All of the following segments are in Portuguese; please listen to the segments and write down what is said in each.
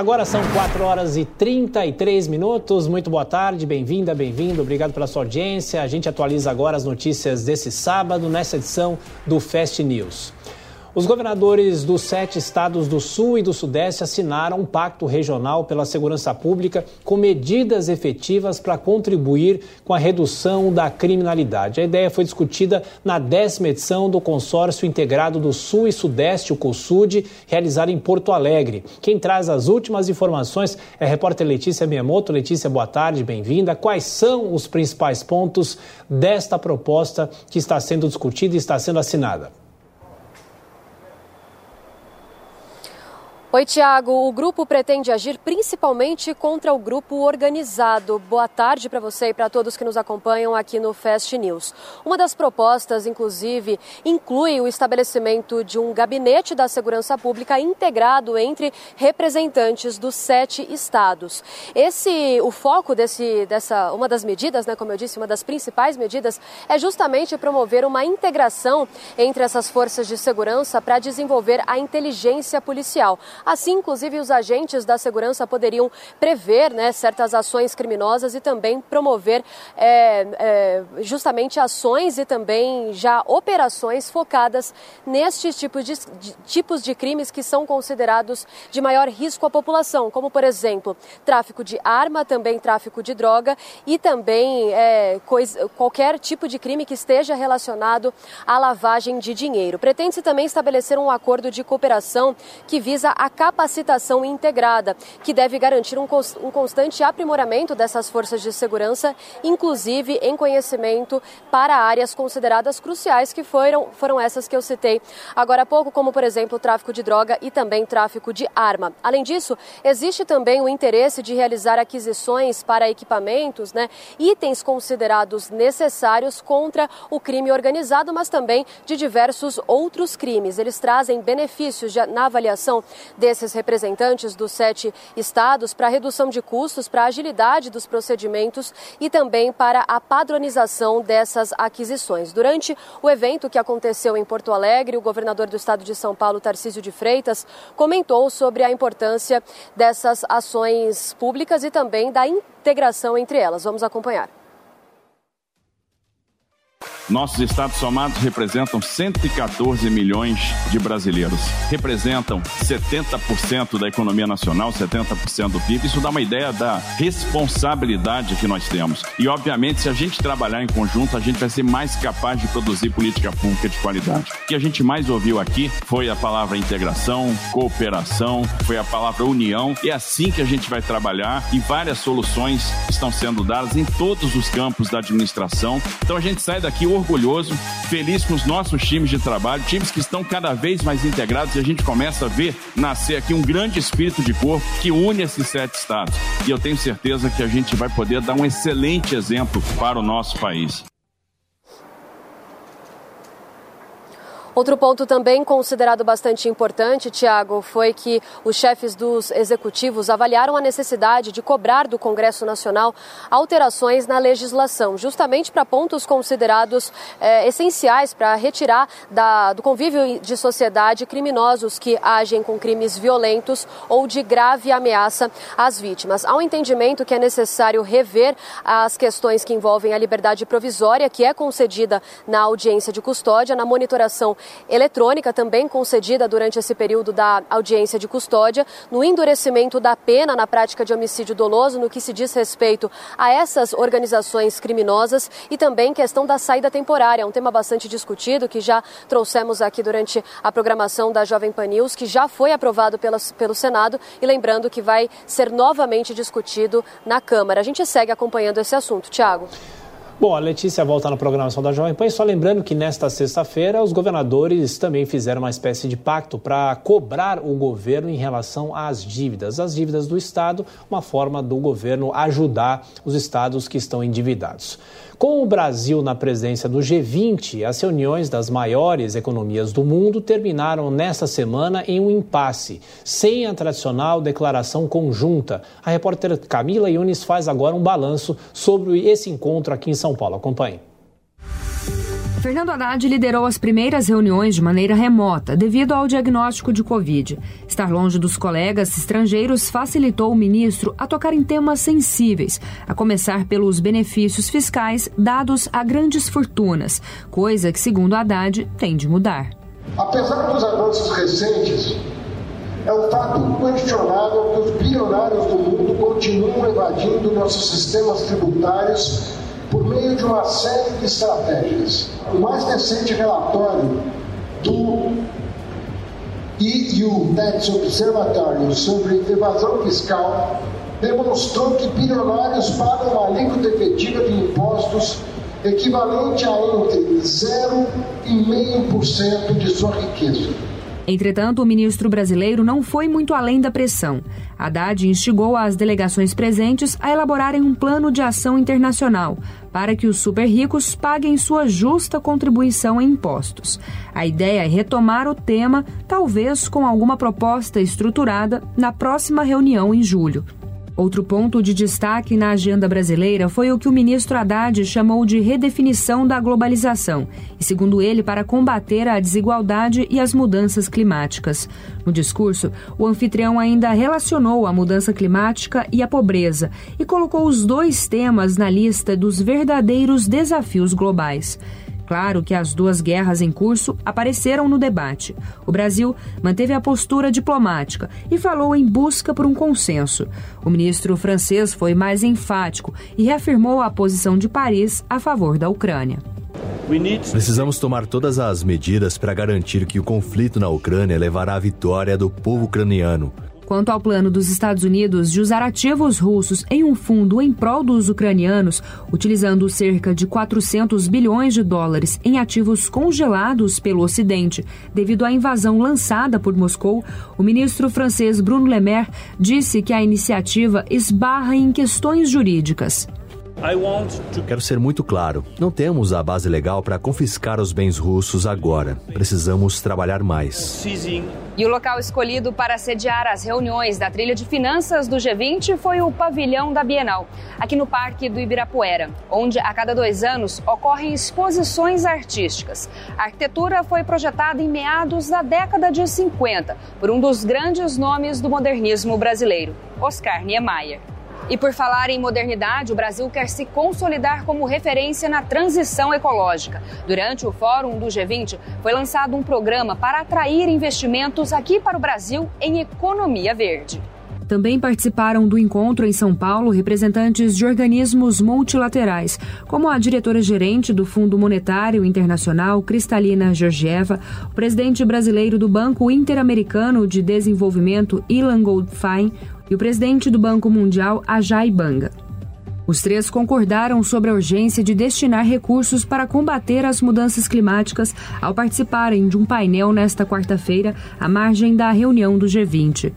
Agora são 4 horas e 33 minutos. Muito boa tarde, bem-vinda, bem-vindo. Obrigado pela sua audiência. A gente atualiza agora as notícias desse sábado nessa edição do Fast News. Os governadores dos sete estados do Sul e do Sudeste assinaram um pacto regional pela segurança pública com medidas efetivas para contribuir com a redução da criminalidade. A ideia foi discutida na décima edição do Consórcio Integrado do Sul e Sudeste, o COSUD, realizado em Porto Alegre. Quem traz as últimas informações é a repórter Letícia Miyamoto. Letícia, boa tarde, bem-vinda. Quais são os principais pontos desta proposta que está sendo discutida e está sendo assinada? Oi, Tiago. O grupo pretende agir principalmente contra o grupo organizado. Boa tarde para você e para todos que nos acompanham aqui no Fast News. Uma das propostas, inclusive, inclui o estabelecimento de um gabinete da segurança pública integrado entre representantes dos sete estados. Esse, o foco desse, dessa, uma das medidas, né, como eu disse, uma das principais medidas é justamente promover uma integração entre essas forças de segurança para desenvolver a inteligência policial. Assim, inclusive, os agentes da segurança poderiam prever né, certas ações criminosas e também promover é, é, justamente ações e também já operações focadas nestes tipos de, de, tipos de crimes que são considerados de maior risco à população, como, por exemplo, tráfico de arma, também tráfico de droga e também é, qualquer tipo de crime que esteja relacionado à lavagem de dinheiro. Pretende-se também estabelecer um acordo de cooperação que visa a capacitação integrada, que deve garantir um, um constante aprimoramento dessas forças de segurança, inclusive em conhecimento para áreas consideradas cruciais, que foram, foram essas que eu citei agora há pouco, como, por exemplo, tráfico de droga e também tráfico de arma. Além disso, existe também o interesse de realizar aquisições para equipamentos, né, itens considerados necessários contra o crime organizado, mas também de diversos outros crimes. Eles trazem benefícios de, na avaliação desses representantes dos sete estados para redução de custos, para agilidade dos procedimentos e também para a padronização dessas aquisições. Durante o evento que aconteceu em Porto Alegre, o governador do estado de São Paulo, Tarcísio de Freitas, comentou sobre a importância dessas ações públicas e também da integração entre elas. Vamos acompanhar. Nossos estados somados representam 114 milhões de brasileiros. Representam 70% da economia nacional, 70% do PIB. Isso dá uma ideia da responsabilidade que nós temos. E, obviamente, se a gente trabalhar em conjunto, a gente vai ser mais capaz de produzir política pública de qualidade. O que a gente mais ouviu aqui foi a palavra integração, cooperação, foi a palavra união. É assim que a gente vai trabalhar e várias soluções estão sendo dadas em todos os campos da administração. Então, a gente sai daqui orgulhoso, feliz com os nossos times de trabalho, times que estão cada vez mais integrados e a gente começa a ver nascer aqui um grande espírito de corpo que une esses sete estados. E eu tenho certeza que a gente vai poder dar um excelente exemplo para o nosso país. Outro ponto também considerado bastante importante, Tiago, foi que os chefes dos executivos avaliaram a necessidade de cobrar do Congresso Nacional alterações na legislação, justamente para pontos considerados é, essenciais para retirar da, do convívio de sociedade criminosos que agem com crimes violentos ou de grave ameaça às vítimas. Há um entendimento que é necessário rever as questões que envolvem a liberdade provisória, que é concedida na audiência de custódia, na monitoração eletrônica também concedida durante esse período da audiência de custódia, no endurecimento da pena na prática de homicídio doloso, no que se diz respeito a essas organizações criminosas e também questão da saída temporária, um tema bastante discutido que já trouxemos aqui durante a programação da Jovem Pan News, que já foi aprovado pela, pelo Senado e lembrando que vai ser novamente discutido na Câmara. A gente segue acompanhando esse assunto. Tiago. Bom, a Letícia volta na programação da Jovem Pan só lembrando que nesta sexta-feira os governadores também fizeram uma espécie de pacto para cobrar o governo em relação às dívidas. As dívidas do Estado, uma forma do governo ajudar os estados que estão endividados. Com o Brasil na presença do G20, as reuniões das maiores economias do mundo terminaram nesta semana em um impasse, sem a tradicional declaração conjunta. A repórter Camila Yunis faz agora um balanço sobre esse encontro aqui em São Paulo. Acompanhe. Fernando Haddad liderou as primeiras reuniões de maneira remota devido ao diagnóstico de Covid. Estar longe dos colegas estrangeiros facilitou o ministro a tocar em temas sensíveis, a começar pelos benefícios fiscais dados a grandes fortunas, coisa que, segundo Haddad, tem de mudar. Apesar dos avanços recentes, é um fato inquestionável que os bilionários do mundo continuam evadindo nossos sistemas tributários por meio de uma série de estratégias. O mais recente relatório do EU Tax Observatory sobre evasão fiscal demonstrou que bilionários pagam uma alíquota efetiva de impostos equivalente a entre 0,5% de sua riqueza. Entretanto, o ministro brasileiro não foi muito além da pressão. Haddad instigou as delegações presentes a elaborarem um plano de ação internacional para que os super ricos paguem sua justa contribuição em impostos. A ideia é retomar o tema, talvez com alguma proposta estruturada, na próxima reunião em julho. Outro ponto de destaque na agenda brasileira foi o que o ministro Haddad chamou de redefinição da globalização, e segundo ele, para combater a desigualdade e as mudanças climáticas. No discurso, o anfitrião ainda relacionou a mudança climática e a pobreza e colocou os dois temas na lista dos verdadeiros desafios globais claro que as duas guerras em curso apareceram no debate. O Brasil manteve a postura diplomática e falou em busca por um consenso. O ministro francês foi mais enfático e reafirmou a posição de Paris a favor da Ucrânia. Precisamos tomar todas as medidas para garantir que o conflito na Ucrânia levará à vitória do povo ucraniano. Quanto ao plano dos Estados Unidos de usar ativos russos em um fundo em prol dos ucranianos, utilizando cerca de 400 bilhões de dólares em ativos congelados pelo Ocidente devido à invasão lançada por Moscou, o ministro francês Bruno Le Maire disse que a iniciativa esbarra em questões jurídicas. Quero ser muito claro: não temos a base legal para confiscar os bens russos agora. Precisamos trabalhar mais. E o local escolhido para sediar as reuniões da trilha de finanças do G20 foi o pavilhão da Bienal, aqui no Parque do Ibirapuera, onde a cada dois anos ocorrem exposições artísticas. A arquitetura foi projetada em meados da década de 50 por um dos grandes nomes do modernismo brasileiro, Oscar Niemeyer. E por falar em modernidade, o Brasil quer se consolidar como referência na transição ecológica. Durante o Fórum do G20, foi lançado um programa para atrair investimentos aqui para o Brasil em economia verde. Também participaram do encontro em São Paulo representantes de organismos multilaterais, como a diretora-gerente do Fundo Monetário Internacional, Cristalina Georgieva, o presidente brasileiro do Banco Interamericano de Desenvolvimento, Ilan Goldfein, e o presidente do Banco Mundial, Ajay Banga. Os três concordaram sobre a urgência de destinar recursos para combater as mudanças climáticas ao participarem de um painel nesta quarta-feira, à margem da reunião do G20.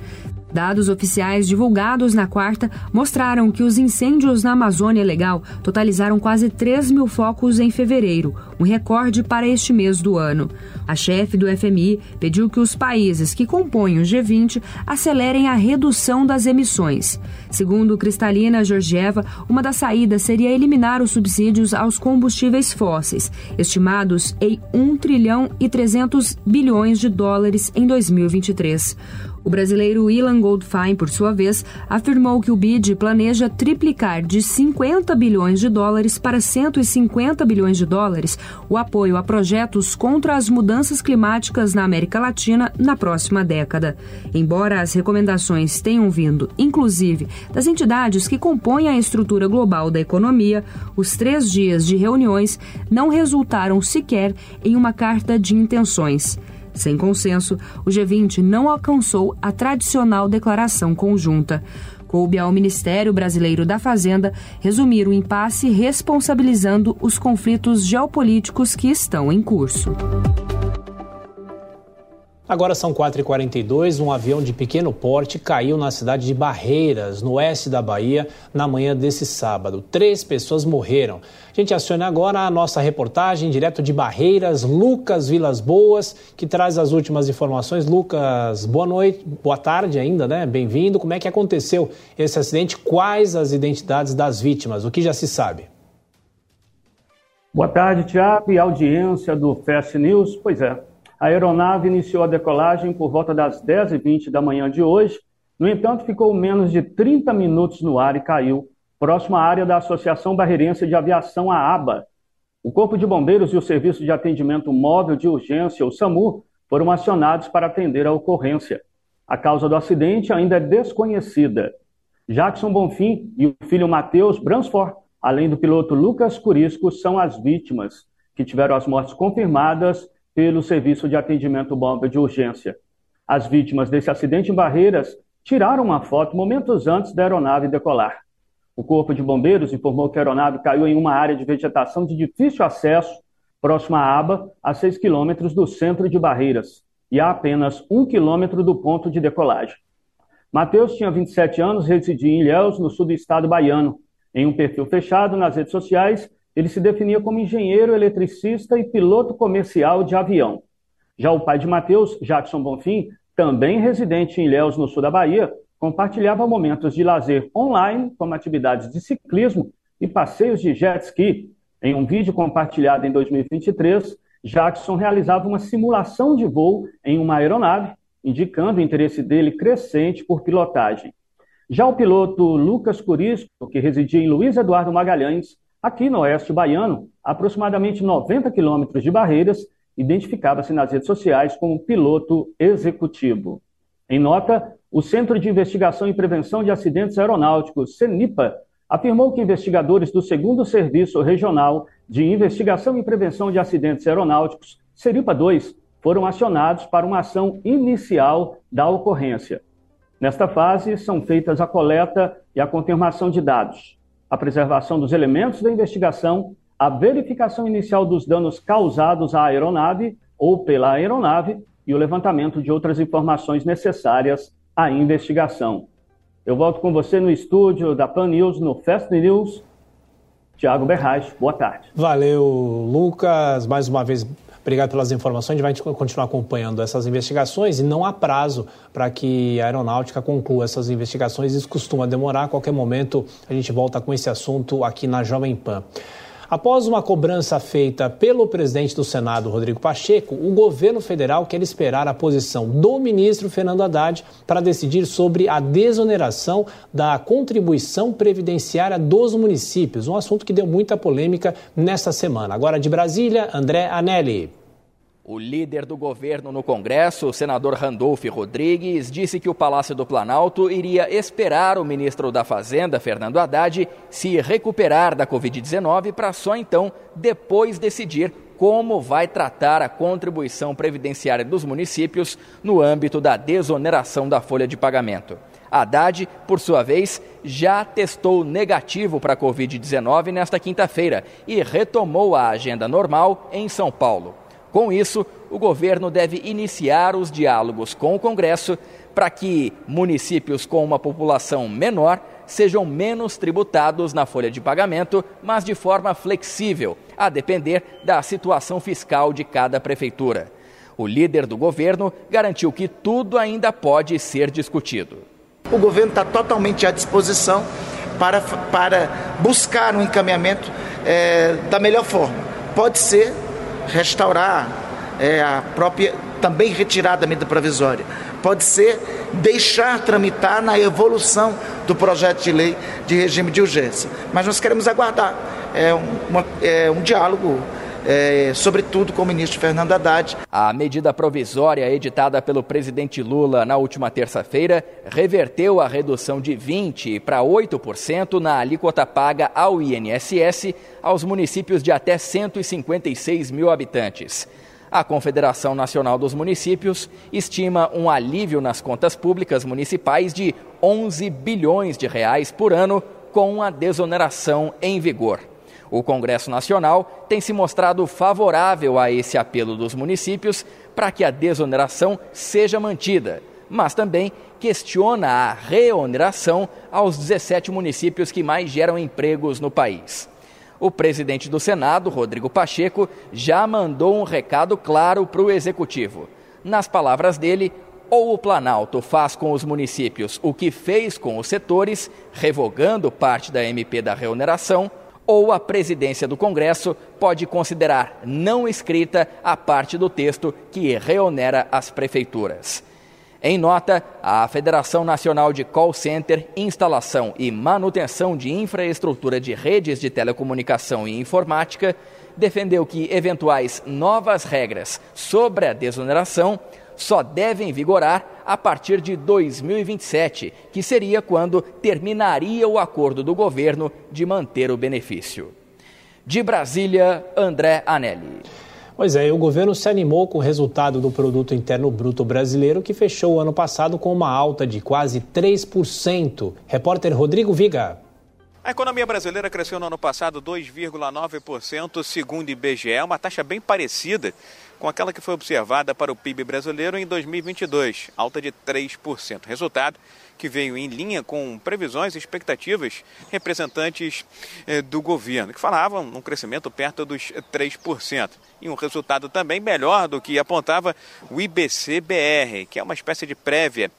Dados oficiais divulgados na quarta mostraram que os incêndios na Amazônia Legal totalizaram quase 3 mil focos em fevereiro, um recorde para este mês do ano. A chefe do FMI pediu que os países que compõem o G20 acelerem a redução das emissões. Segundo Cristalina Georgieva, uma das saídas seria eliminar os subsídios aos combustíveis fósseis, estimados em 1 trilhão e 300 bilhões de dólares em 2023. O brasileiro Ilan Goldfein, por sua vez, afirmou que o BID planeja triplicar de 50 bilhões de dólares para 150 bilhões de dólares o apoio a projetos contra as mudanças climáticas na América Latina na próxima década. Embora as recomendações tenham vindo, inclusive, das entidades que compõem a estrutura global da economia, os três dias de reuniões não resultaram sequer em uma carta de intenções. Sem consenso, o G20 não alcançou a tradicional declaração conjunta. Coube ao Ministério Brasileiro da Fazenda resumir o impasse responsabilizando os conflitos geopolíticos que estão em curso. Agora são 4h42. Um avião de pequeno porte caiu na cidade de Barreiras, no oeste da Bahia, na manhã desse sábado. Três pessoas morreram. A gente aciona agora a nossa reportagem direto de Barreiras, Lucas Vilas Boas, que traz as últimas informações. Lucas, boa noite, boa tarde ainda, né? Bem-vindo. Como é que aconteceu esse acidente? Quais as identidades das vítimas? O que já se sabe? Boa tarde, Tiago e audiência do Fast News. Pois é, a aeronave iniciou a decolagem por volta das 10h20 da manhã de hoje. No entanto, ficou menos de 30 minutos no ar e caiu próximo à área da Associação Barreirense de Aviação, a ABA. O Corpo de Bombeiros e o Serviço de Atendimento Móvel de Urgência, o SAMU, foram acionados para atender a ocorrência. A causa do acidente ainda é desconhecida. Jackson Bonfim e o filho Matheus Bransford além do piloto Lucas Curisco, são as vítimas que tiveram as mortes confirmadas pelo Serviço de Atendimento Bomba de Urgência. As vítimas desse acidente em Barreiras tiraram uma foto momentos antes da aeronave decolar. O Corpo de Bombeiros informou que a aeronave caiu em uma área de vegetação de difícil acesso, próxima à aba, a 6 quilômetros do centro de Barreiras, e a apenas 1 quilômetro do ponto de decolagem. Mateus tinha 27 anos, residia em Ilhéus, no sul do estado baiano, em um perfil fechado nas redes sociais, ele se definia como engenheiro eletricista e piloto comercial de avião. Já o pai de Matheus, Jackson Bonfim, também residente em Ilhéus, no sul da Bahia, compartilhava momentos de lazer online, como atividades de ciclismo e passeios de jet ski. Em um vídeo compartilhado em 2023, Jackson realizava uma simulação de voo em uma aeronave, indicando o interesse dele crescente por pilotagem. Já o piloto Lucas Curisco, que residia em Luiz Eduardo Magalhães, aqui no oeste baiano, aproximadamente 90 quilômetros de Barreiras, identificava-se nas redes sociais como piloto executivo. Em nota, o Centro de Investigação e Prevenção de Acidentes Aeronáuticos, CENIPA, afirmou que investigadores do segundo Serviço Regional de Investigação e Prevenção de Acidentes Aeronáuticos, CERIPA 2, foram acionados para uma ação inicial da ocorrência. Nesta fase, são feitas a coleta e a confirmação de dados, a preservação dos elementos da investigação, a verificação inicial dos danos causados à aeronave ou pela aeronave e o levantamento de outras informações necessárias à investigação. Eu volto com você no estúdio da Pan News, no Fast News. Tiago Berraz, boa tarde. Valeu, Lucas. Mais uma vez, Obrigado pelas informações. A gente vai continuar acompanhando essas investigações e não há prazo para que a aeronáutica conclua essas investigações. Isso costuma demorar. A qualquer momento a gente volta com esse assunto aqui na Jovem Pan. Após uma cobrança feita pelo presidente do Senado, Rodrigo Pacheco, o governo federal quer esperar a posição do ministro Fernando Haddad para decidir sobre a desoneração da contribuição previdenciária dos municípios, um assunto que deu muita polêmica nesta semana. Agora de Brasília, André Anelli. O líder do governo no Congresso, o senador Randolph Rodrigues, disse que o Palácio do Planalto iria esperar o ministro da Fazenda, Fernando Haddad, se recuperar da Covid-19 para só então depois decidir como vai tratar a contribuição previdenciária dos municípios no âmbito da desoneração da folha de pagamento. Haddad, por sua vez, já testou negativo para a Covid-19 nesta quinta-feira e retomou a agenda normal em São Paulo. Com isso, o governo deve iniciar os diálogos com o Congresso para que municípios com uma população menor sejam menos tributados na folha de pagamento, mas de forma flexível, a depender da situação fiscal de cada prefeitura. O líder do governo garantiu que tudo ainda pode ser discutido. O governo está totalmente à disposição para, para buscar um encaminhamento é, da melhor forma. Pode ser restaurar é, a própria, também retirar da medida provisória. Pode ser deixar tramitar na evolução do projeto de lei de regime de urgência. Mas nós queremos aguardar é, uma, é um diálogo é, sobretudo com o ministro Fernando Haddad. A medida provisória editada pelo presidente Lula na última terça-feira reverteu a redução de 20% para 8% na alíquota paga ao INSS aos municípios de até 156 mil habitantes. A Confederação Nacional dos Municípios estima um alívio nas contas públicas municipais de 11 bilhões de reais por ano com a desoneração em vigor. O Congresso Nacional tem se mostrado favorável a esse apelo dos municípios para que a desoneração seja mantida, mas também questiona a reoneração aos 17 municípios que mais geram empregos no país. O presidente do Senado, Rodrigo Pacheco, já mandou um recado claro para o executivo. Nas palavras dele, ou o Planalto faz com os municípios o que fez com os setores, revogando parte da MP da reoneração, ou a presidência do Congresso pode considerar não escrita a parte do texto que reonera as prefeituras. Em nota, a Federação Nacional de Call Center, Instalação e Manutenção de Infraestrutura de Redes de Telecomunicação e Informática defendeu que eventuais novas regras sobre a desoneração só devem vigorar a partir de 2027, que seria quando terminaria o acordo do governo de manter o benefício. De Brasília, André Anelli. Pois é, o governo se animou com o resultado do Produto Interno Bruto brasileiro, que fechou o ano passado com uma alta de quase 3%. Repórter Rodrigo Viga. A economia brasileira cresceu no ano passado 2,9%, segundo o IBGE, uma taxa bem parecida com aquela que foi observada para o PIB brasileiro em 2022, alta de 3%. Resultado que veio em linha com previsões e expectativas representantes eh, do governo, que falavam um crescimento perto dos 3%. E um resultado também melhor do que apontava o IBC-BR, que é uma espécie de prévia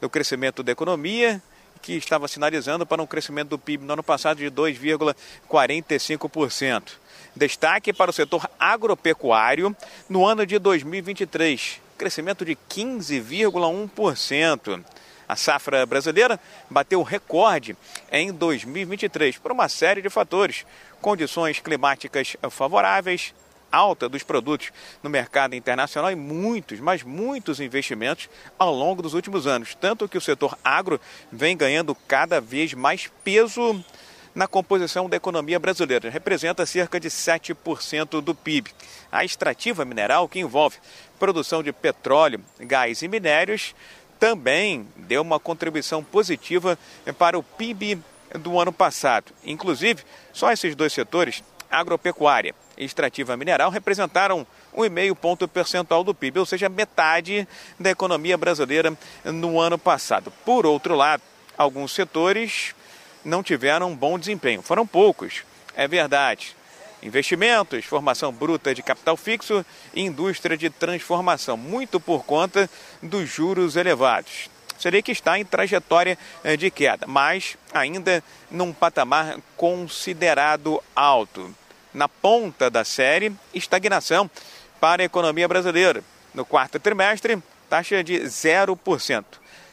do crescimento da economia, que estava sinalizando para um crescimento do PIB no ano passado de 2,45%. Destaque para o setor agropecuário no ano de 2023, crescimento de 15,1%. A safra brasileira bateu recorde em 2023 por uma série de fatores, condições climáticas favoráveis, alta dos produtos no mercado internacional e muitos, mas muitos investimentos ao longo dos últimos anos. Tanto que o setor agro vem ganhando cada vez mais peso na composição da economia brasileira. Representa cerca de 7% do PIB. A extrativa mineral, que envolve produção de petróleo, gás e minérios, também deu uma contribuição positiva para o PIB do ano passado. Inclusive, só esses dois setores, agropecuária e extrativa mineral, representaram 1,5 ponto percentual do PIB, ou seja, metade da economia brasileira no ano passado. Por outro lado, alguns setores não tiveram um bom desempenho. Foram poucos, é verdade investimentos, formação bruta de capital fixo e indústria de transformação, muito por conta dos juros elevados. Seria que está em trajetória eh, de queda, mas ainda num patamar considerado alto. Na ponta da série, estagnação para a economia brasileira. No quarto trimestre, taxa de 0%.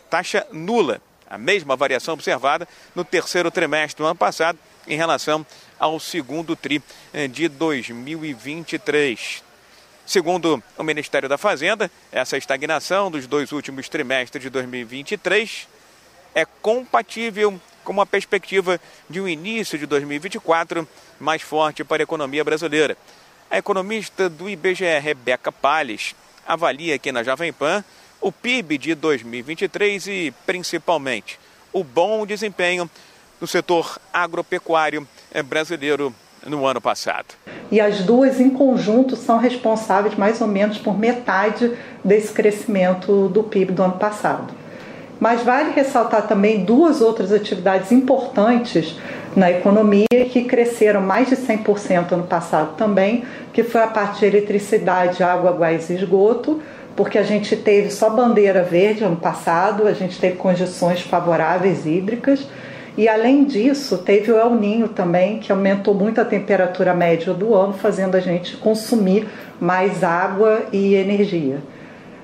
Taxa nula, a mesma variação observada no terceiro trimestre do ano passado em relação ao segundo TRI eh, de 2023. Segundo o Ministério da Fazenda, essa estagnação dos dois últimos trimestres de 2023 é compatível com uma perspectiva de um início de 2024 mais forte para a economia brasileira. A economista do IBGE, Rebeca Palles, avalia aqui na Jovem Pan o PIB de 2023 e, principalmente, o bom desempenho no setor agropecuário eh, brasileiro no ano passado. E as duas em conjunto são responsáveis mais ou menos por metade desse crescimento do PIB do ano passado. Mas vale ressaltar também duas outras atividades importantes na economia que cresceram mais de 100% ano passado também, que foi a parte de eletricidade, água, gás e esgoto, porque a gente teve só bandeira verde ano passado, a gente teve condições favoráveis hídricas e além disso, teve o El Ninho também, que aumentou muito a temperatura média do ano, fazendo a gente consumir mais água e energia.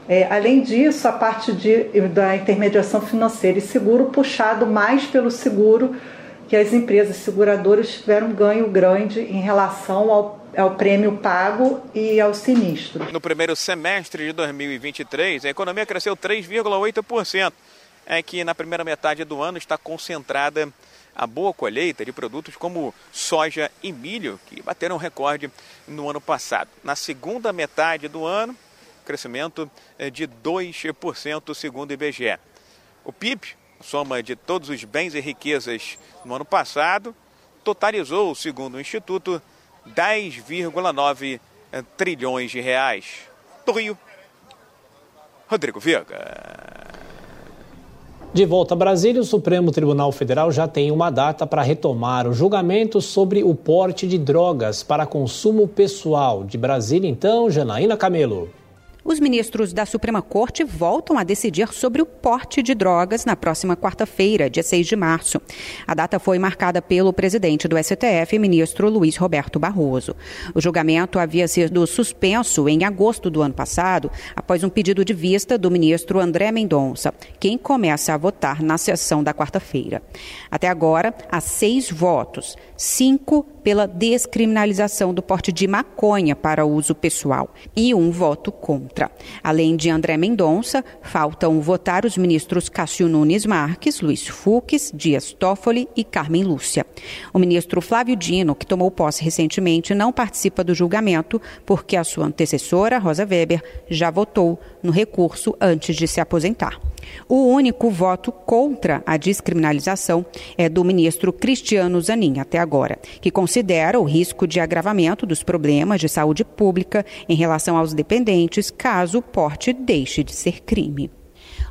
É, além disso, a parte de, da intermediação financeira e seguro, puxado mais pelo seguro, que as empresas seguradoras tiveram um ganho grande em relação ao, ao prêmio pago e ao sinistro. No primeiro semestre de 2023, a economia cresceu 3,8% é que na primeira metade do ano está concentrada a boa colheita de produtos como soja e milho, que bateram recorde no ano passado. Na segunda metade do ano, crescimento é de 2%, segundo o IBGE. O PIB, soma de todos os bens e riquezas no ano passado, totalizou, segundo o Instituto, 10,9 trilhões de reais. Do Rio, Rodrigo Viega. De volta a Brasília, o Supremo Tribunal Federal já tem uma data para retomar o julgamento sobre o porte de drogas para consumo pessoal. De Brasília, então, Janaína Camelo. Os ministros da Suprema Corte voltam a decidir sobre o porte de drogas na próxima quarta-feira, dia 6 de março. A data foi marcada pelo presidente do STF, ministro Luiz Roberto Barroso. O julgamento havia sido suspenso em agosto do ano passado, após um pedido de vista do ministro André Mendonça, quem começa a votar na sessão da quarta-feira. Até agora, há seis votos, cinco pela descriminalização do porte de maconha para uso pessoal e um voto contra. Além de André Mendonça, faltam votar os ministros Cássio Nunes Marques, Luiz Fux, Dias Toffoli e Carmen Lúcia. O ministro Flávio Dino, que tomou posse recentemente, não participa do julgamento porque a sua antecessora, Rosa Weber, já votou no recurso antes de se aposentar. O único voto contra a descriminalização é do ministro Cristiano Zanin, até agora, que considera o risco de agravamento dos problemas de saúde pública em relação aos dependentes caso o porte deixe de ser crime.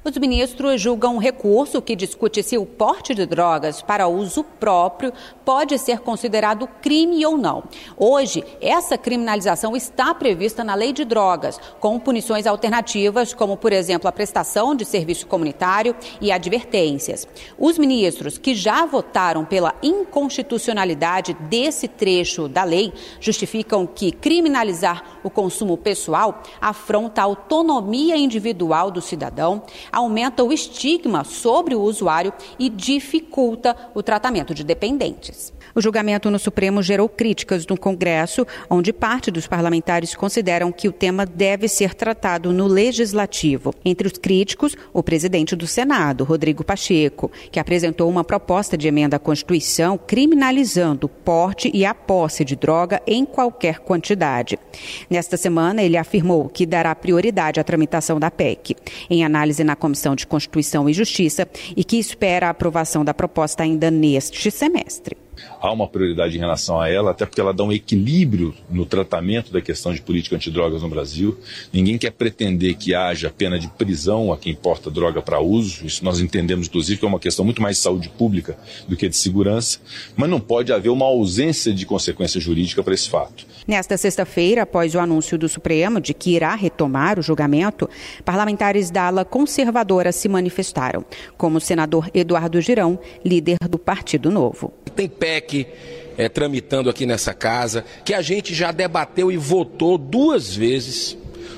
Os ministros julgam um recurso que discute se o porte de drogas para uso próprio pode ser considerado crime ou não. Hoje, essa criminalização está prevista na lei de drogas, com punições alternativas, como, por exemplo, a prestação de serviço comunitário e advertências. Os ministros que já votaram pela inconstitucionalidade desse trecho da lei justificam que criminalizar o consumo pessoal afronta a autonomia individual do cidadão, aumenta o estigma sobre o usuário e dificulta o tratamento de dependentes. O julgamento no Supremo gerou críticas no Congresso, onde parte dos parlamentares consideram que o tema deve ser tratado no legislativo. Entre os críticos, o presidente do Senado, Rodrigo Pacheco, que apresentou uma proposta de emenda à Constituição criminalizando o porte e a posse de droga em qualquer quantidade. Nesta semana, ele afirmou que dará prioridade à tramitação da PEC, em análise na Comissão de Constituição e Justiça, e que espera a aprovação da proposta ainda neste semestre há uma prioridade em relação a ela, até porque ela dá um equilíbrio no tratamento da questão de política antidrogas no Brasil. Ninguém quer pretender que haja pena de prisão a quem porta droga para uso. Isso nós entendemos, inclusive, que é uma questão muito mais de saúde pública do que de segurança. Mas não pode haver uma ausência de consequência jurídica para esse fato. Nesta sexta-feira, após o anúncio do Supremo de que irá retomar o julgamento, parlamentares da ala conservadora se manifestaram, como o senador Eduardo Girão, líder do Partido Novo. Tem PEC é, tramitando aqui nessa casa, que a gente já debateu e votou duas vezes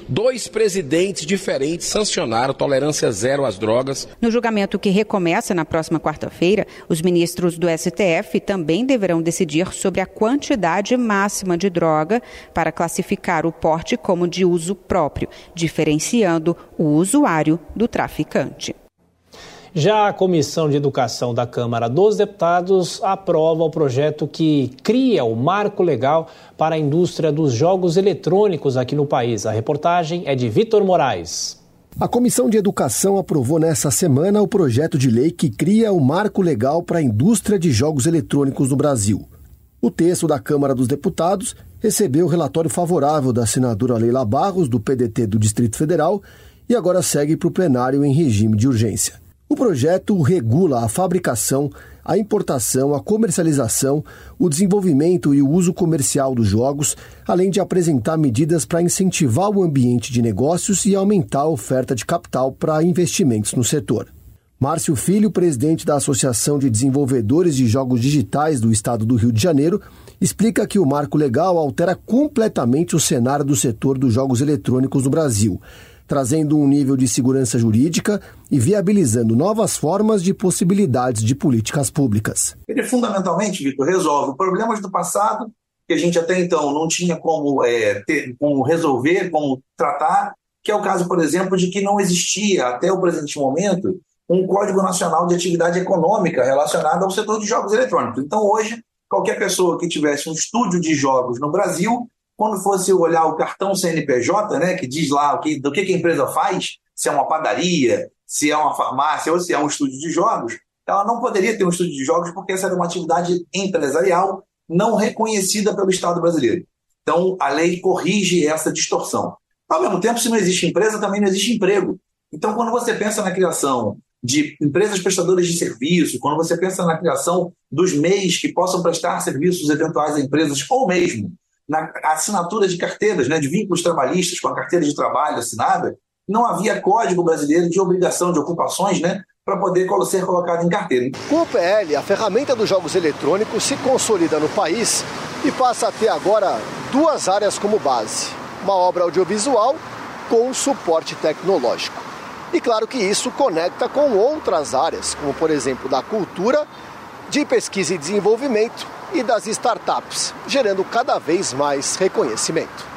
Dois presidentes diferentes sancionaram tolerância zero às drogas. No julgamento que recomeça na próxima quarta-feira, os ministros do STF também deverão decidir sobre a quantidade máxima de droga para classificar o porte como de uso próprio, diferenciando o usuário do traficante. Já a Comissão de Educação da Câmara dos Deputados aprova o projeto que cria o marco legal para a indústria dos jogos eletrônicos aqui no país. A reportagem é de Vitor Moraes. A Comissão de Educação aprovou nesta semana o projeto de lei que cria o marco legal para a indústria de jogos eletrônicos no Brasil. O texto da Câmara dos Deputados recebeu o relatório favorável da senadora Leila Barros, do PDT do Distrito Federal, e agora segue para o plenário em regime de urgência. O projeto regula a fabricação, a importação, a comercialização, o desenvolvimento e o uso comercial dos jogos, além de apresentar medidas para incentivar o ambiente de negócios e aumentar a oferta de capital para investimentos no setor. Márcio Filho, presidente da Associação de Desenvolvedores de Jogos Digitais do Estado do Rio de Janeiro, explica que o marco legal altera completamente o cenário do setor dos jogos eletrônicos no Brasil trazendo um nível de segurança jurídica e viabilizando novas formas de possibilidades de políticas públicas. Ele fundamentalmente, Vitor, resolve problemas do passado que a gente até então não tinha como, é, ter, como resolver, como tratar, que é o caso, por exemplo, de que não existia até o presente momento um Código Nacional de Atividade Econômica relacionado ao setor de jogos eletrônicos. Então, hoje, qualquer pessoa que tivesse um estúdio de jogos no Brasil quando fosse olhar o cartão CNPJ, né, que diz lá o que, do que, que a empresa faz, se é uma padaria, se é uma farmácia ou se é um estúdio de jogos, ela não poderia ter um estúdio de jogos porque essa era uma atividade empresarial não reconhecida pelo Estado brasileiro. Então, a lei corrige essa distorção. Ao mesmo tempo, se não existe empresa, também não existe emprego. Então, quando você pensa na criação de empresas prestadoras de serviço, quando você pensa na criação dos MEIs que possam prestar serviços eventuais a empresas, ou mesmo na assinatura de carteiras, né, de vínculos trabalhistas com a carteira de trabalho assinada, não havia código brasileiro de obrigação de ocupações, né, para poder ser colocado em carteira. Com o PL, a ferramenta dos jogos eletrônicos se consolida no país e passa a ter agora duas áreas como base: uma obra audiovisual com suporte tecnológico. E claro que isso conecta com outras áreas, como por exemplo da cultura, de pesquisa e desenvolvimento e das startups, gerando cada vez mais reconhecimento.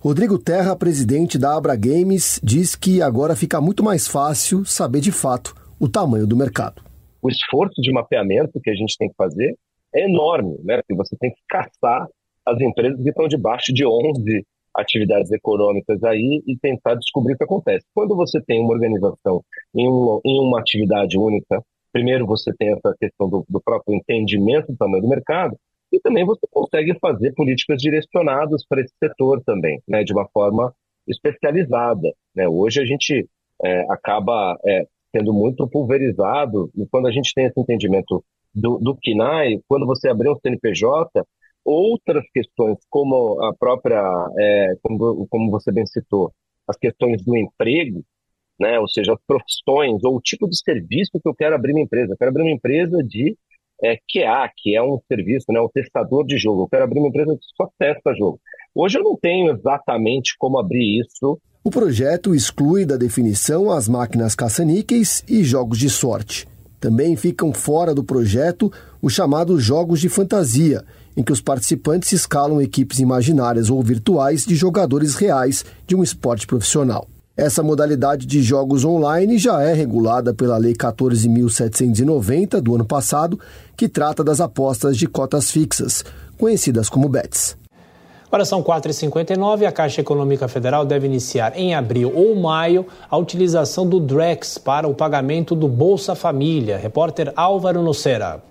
Rodrigo Terra, presidente da Abra Games, diz que agora fica muito mais fácil saber de fato o tamanho do mercado. O esforço de mapeamento que a gente tem que fazer é enorme, né? Porque você tem que caçar as empresas que estão debaixo de 11 atividades econômicas aí e tentar descobrir o que acontece. Quando você tem uma organização em, um, em uma atividade única, primeiro você tem essa questão do, do próprio entendimento do tamanho do mercado, e também você consegue fazer políticas direcionadas para esse setor também, né, de uma forma especializada. Né? Hoje a gente é, acaba é, sendo muito pulverizado, e quando a gente tem esse entendimento do, do KINAI, quando você abrir um CNPJ, outras questões, como a própria, é, como, como você bem citou, as questões do emprego, né, ou seja, profissões ou o tipo de serviço que eu quero abrir uma empresa. Eu quero abrir uma empresa de é, QA, que é um serviço, né, testador de jogo. Eu quero abrir uma empresa que só testa jogo. Hoje eu não tenho exatamente como abrir isso. O projeto exclui da definição as máquinas caça-níqueis e jogos de sorte. Também ficam fora do projeto os chamados jogos de fantasia, em que os participantes escalam equipes imaginárias ou virtuais de jogadores reais de um esporte profissional. Essa modalidade de jogos online já é regulada pela Lei 14.790 do ano passado, que trata das apostas de cotas fixas, conhecidas como BETs. Agora são 4h59 e a Caixa Econômica Federal deve iniciar em abril ou maio a utilização do DREX para o pagamento do Bolsa Família. Repórter Álvaro Nocera.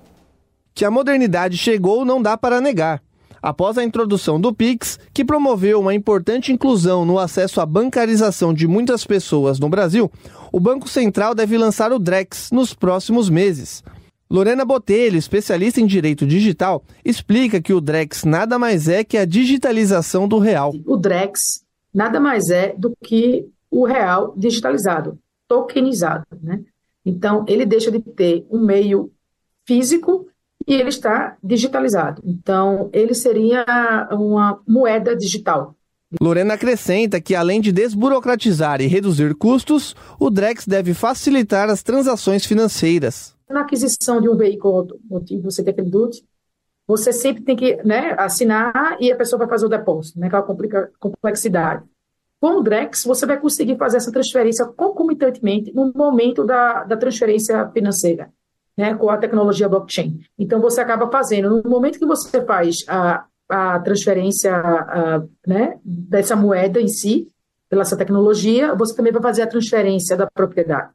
Que a modernidade chegou não dá para negar após a introdução do Pix, que promoveu uma importante inclusão no acesso à bancarização de muitas pessoas no Brasil, o Banco Central deve lançar o Drex nos próximos meses. Lorena Botelho, especialista em direito digital, explica que o Drex nada mais é que a digitalização do real. O Drex nada mais é do que o real digitalizado, tokenizado. Né? Então, ele deixa de ter um meio físico e ele está digitalizado. Então, ele seria uma moeda digital. Lorena acrescenta que, além de desburocratizar e reduzir custos, o Drex deve facilitar as transações financeiras. Na aquisição de um veículo automotivo, você tem aquele DUT, você sempre tem que né, assinar e a pessoa vai fazer o depósito, né, aquela complexidade. Com o Drex, você vai conseguir fazer essa transferência concomitantemente no momento da, da transferência financeira né, com a tecnologia blockchain. Então, você acaba fazendo, no momento que você faz a, a transferência a, né, dessa moeda em si, pela essa tecnologia, você também vai fazer a transferência da propriedade.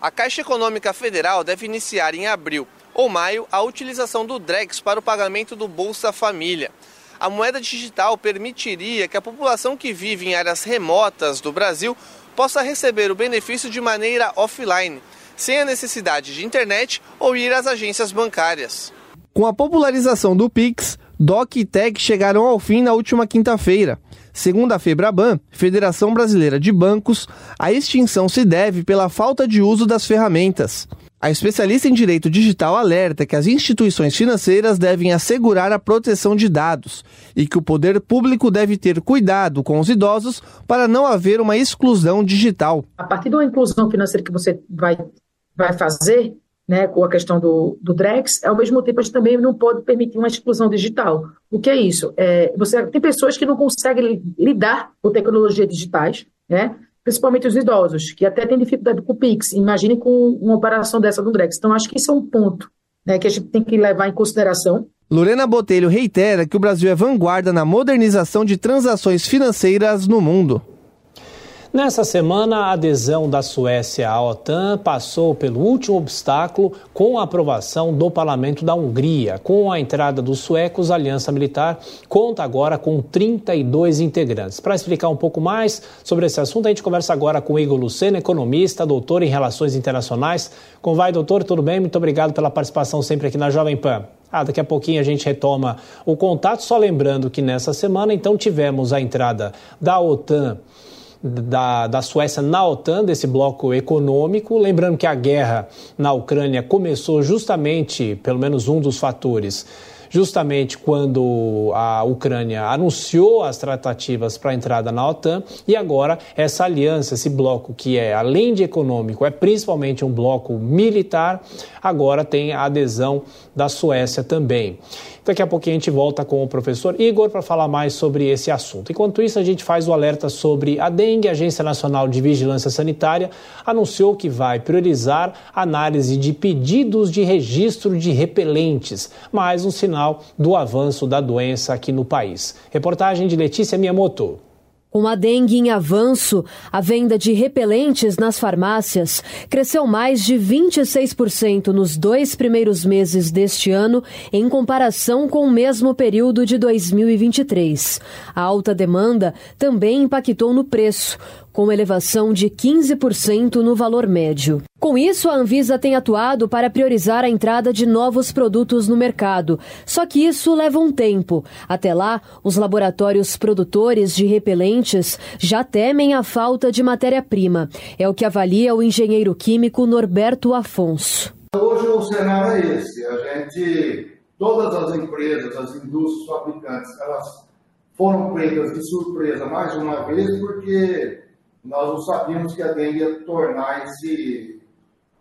A Caixa Econômica Federal deve iniciar em abril ou maio a utilização do DREX para o pagamento do Bolsa Família. A moeda digital permitiria que a população que vive em áreas remotas do Brasil possa receber o benefício de maneira offline, sem a necessidade de internet ou ir às agências bancárias. Com a popularização do Pix, DOC e TEC chegaram ao fim na última quinta-feira. Segundo a Febraban, Federação Brasileira de Bancos, a extinção se deve pela falta de uso das ferramentas. A especialista em direito digital alerta que as instituições financeiras devem assegurar a proteção de dados e que o poder público deve ter cuidado com os idosos para não haver uma exclusão digital. A partir de uma inclusão financeira que você vai vai fazer né, com a questão do, do Drex, ao mesmo tempo a gente também não pode permitir uma exclusão digital. O que é isso? É, você tem pessoas que não conseguem lidar com tecnologias digitais, né? principalmente os idosos, que até têm dificuldade com o Pix. Imagine com uma operação dessa do Drex. Então, acho que isso é um ponto né, que a gente tem que levar em consideração. Lorena Botelho reitera que o Brasil é vanguarda na modernização de transações financeiras no mundo. Nessa semana, a adesão da Suécia à OTAN passou pelo último obstáculo com a aprovação do parlamento da Hungria. Com a entrada dos suecos, a Aliança Militar conta agora com 32 integrantes. Para explicar um pouco mais sobre esse assunto, a gente conversa agora com Igor Luceno, economista, doutor em Relações Internacionais. Como vai, doutor? Tudo bem? Muito obrigado pela participação sempre aqui na Jovem Pan. Ah, daqui a pouquinho a gente retoma o contato, só lembrando que nessa semana, então, tivemos a entrada da OTAN da, da Suécia na OTAN, desse bloco econômico. Lembrando que a guerra na Ucrânia começou justamente, pelo menos um dos fatores, justamente quando a Ucrânia anunciou as tratativas para a entrada na OTAN e agora essa aliança, esse bloco que é além de econômico, é principalmente um bloco militar, agora tem a adesão da Suécia também. Daqui a pouquinho a gente volta com o professor Igor para falar mais sobre esse assunto. Enquanto isso, a gente faz o alerta sobre a dengue. A Agência Nacional de Vigilância Sanitária anunciou que vai priorizar análise de pedidos de registro de repelentes, mais um sinal do avanço da doença aqui no país. Reportagem de Letícia Miyamoto. Com a dengue em avanço, a venda de repelentes nas farmácias cresceu mais de 26% nos dois primeiros meses deste ano, em comparação com o mesmo período de 2023. A alta demanda também impactou no preço, com elevação de 15% no valor médio. Com isso, a Anvisa tem atuado para priorizar a entrada de novos produtos no mercado. Só que isso leva um tempo. Até lá, os laboratórios produtores de repelentes já temem a falta de matéria-prima. É o que avalia o engenheiro químico Norberto Afonso. Hoje o cenário é esse. A gente, todas as empresas, as indústrias fabricantes, elas foram pegas de surpresa mais uma vez porque nós não sabíamos que a dengue ia tornar esse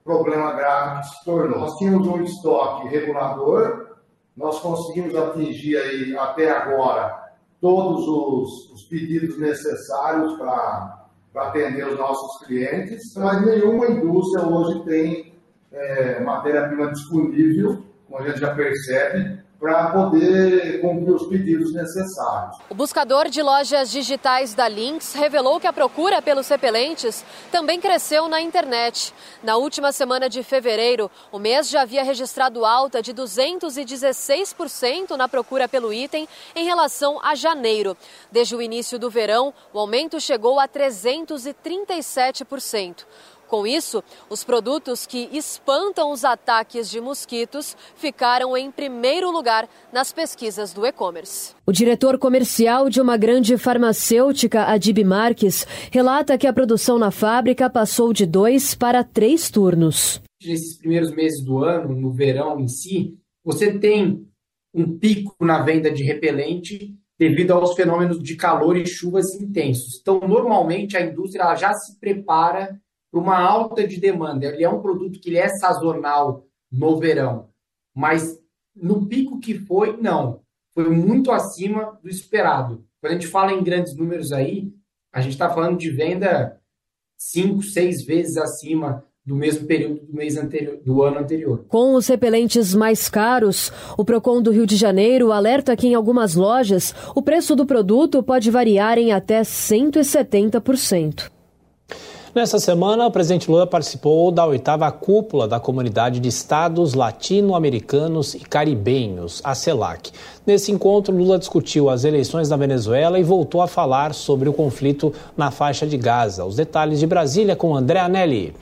problema grave que se tornou. Nós tínhamos um estoque regulador, nós conseguimos atingir aí até agora todos os, os pedidos necessários para atender os nossos clientes, mas nenhuma indústria hoje tem é, matéria-prima disponível, como a gente já percebe, para poder cumprir os pedidos necessários. O buscador de lojas digitais da Lynx revelou que a procura pelos repelentes também cresceu na internet. Na última semana de fevereiro, o mês já havia registrado alta de 216% na procura pelo item em relação a janeiro. Desde o início do verão, o aumento chegou a 337%. Com isso, os produtos que espantam os ataques de mosquitos ficaram em primeiro lugar nas pesquisas do e-commerce. O diretor comercial de uma grande farmacêutica, Adib Marques, relata que a produção na fábrica passou de dois para três turnos. Nesses primeiros meses do ano, no verão em si, você tem um pico na venda de repelente devido aos fenômenos de calor e chuvas intensos. Então, normalmente, a indústria já se prepara para uma alta de demanda. Ele é um produto que ele é sazonal no verão, mas no pico que foi, não. Foi muito acima do esperado. Quando a gente fala em grandes números aí, a gente está falando de venda cinco, seis vezes acima do mesmo período do mês anterior, do ano anterior. Com os repelentes mais caros, o Procon do Rio de Janeiro alerta que em algumas lojas o preço do produto pode variar em até 170%. Nessa semana, o presidente Lula participou da oitava cúpula da Comunidade de Estados Latino-Americanos e Caribenhos, a CELAC. Nesse encontro, Lula discutiu as eleições na Venezuela e voltou a falar sobre o conflito na faixa de Gaza. Os detalhes de Brasília com André Anelli.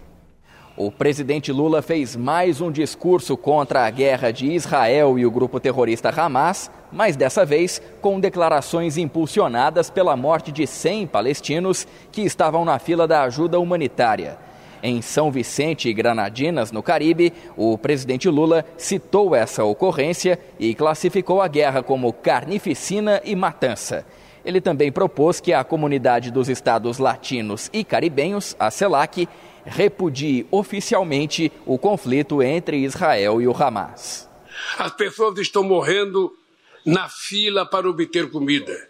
O presidente Lula fez mais um discurso contra a guerra de Israel e o grupo terrorista Hamas, mas dessa vez com declarações impulsionadas pela morte de 100 palestinos que estavam na fila da ajuda humanitária. Em São Vicente e Granadinas, no Caribe, o presidente Lula citou essa ocorrência e classificou a guerra como carnificina e matança. Ele também propôs que a comunidade dos estados latinos e caribenhos, a CELAC, repudie oficialmente o conflito entre Israel e o Hamas. As pessoas estão morrendo na fila para obter comida.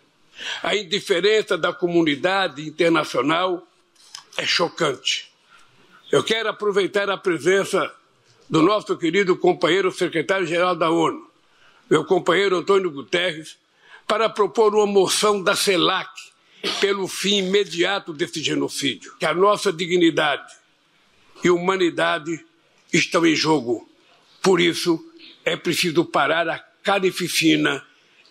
A indiferença da comunidade internacional é chocante. Eu quero aproveitar a presença do nosso querido companheiro secretário-geral da ONU, meu companheiro Antônio Guterres, para propor uma moção da CELAC pelo fim imediato desse genocídio. Que a nossa dignidade e humanidade estão em jogo. Por isso, é preciso parar a carnificina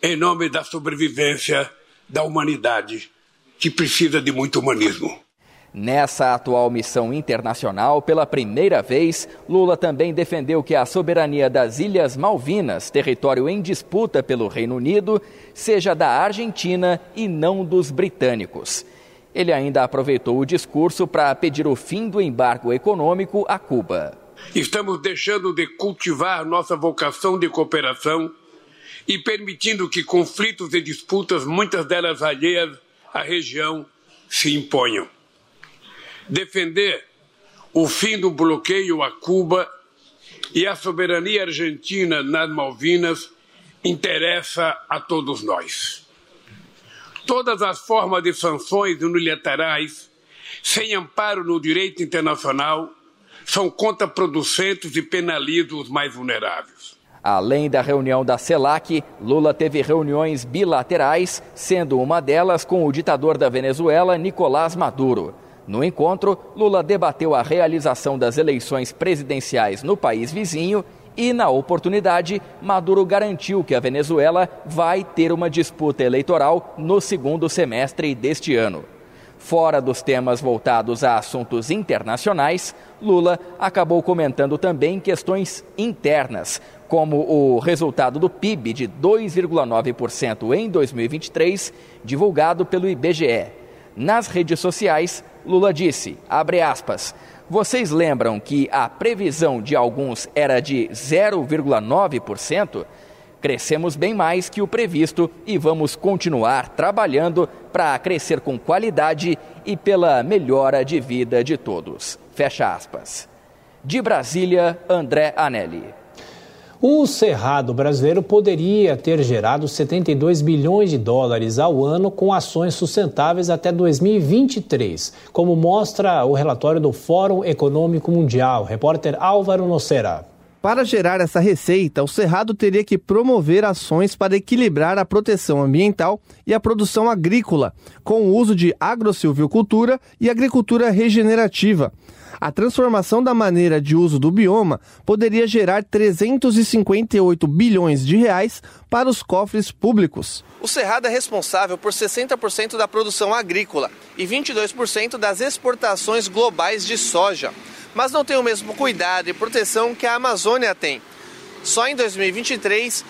em nome da sobrevivência da humanidade, que precisa de muito humanismo. Nessa atual missão internacional, pela primeira vez, Lula também defendeu que a soberania das Ilhas Malvinas, território em disputa pelo Reino Unido, seja da Argentina e não dos britânicos. Ele ainda aproveitou o discurso para pedir o fim do embargo econômico a Cuba. Estamos deixando de cultivar nossa vocação de cooperação e permitindo que conflitos e disputas, muitas delas alheias à região, se imponham defender o fim do bloqueio a Cuba e a soberania argentina nas Malvinas interessa a todos nós. Todas as formas de sanções unilaterais, sem amparo no direito internacional, são contraproducentes e penalizam os mais vulneráveis. Além da reunião da CELAC, Lula teve reuniões bilaterais, sendo uma delas com o ditador da Venezuela, Nicolás Maduro. No encontro, Lula debateu a realização das eleições presidenciais no país vizinho e, na oportunidade, Maduro garantiu que a Venezuela vai ter uma disputa eleitoral no segundo semestre deste ano. Fora dos temas voltados a assuntos internacionais, Lula acabou comentando também questões internas, como o resultado do PIB de 2,9% em 2023, divulgado pelo IBGE. Nas redes sociais, Lula disse, abre aspas, vocês lembram que a previsão de alguns era de 0,9%? Crescemos bem mais que o previsto e vamos continuar trabalhando para crescer com qualidade e pela melhora de vida de todos. Fecha aspas. De Brasília, André Anelli. O Cerrado brasileiro poderia ter gerado 72 bilhões de dólares ao ano com ações sustentáveis até 2023, como mostra o relatório do Fórum Econômico Mundial. Repórter Álvaro Nocera. Para gerar essa receita, o Cerrado teria que promover ações para equilibrar a proteção ambiental e a produção agrícola, com o uso de agrosilvicultura e agricultura regenerativa. A transformação da maneira de uso do bioma poderia gerar 358 bilhões de reais para os cofres públicos. O Cerrado é responsável por 60% da produção agrícola e 22% das exportações globais de soja, mas não tem o mesmo cuidado e proteção que a Amazônia tem. Só em 2023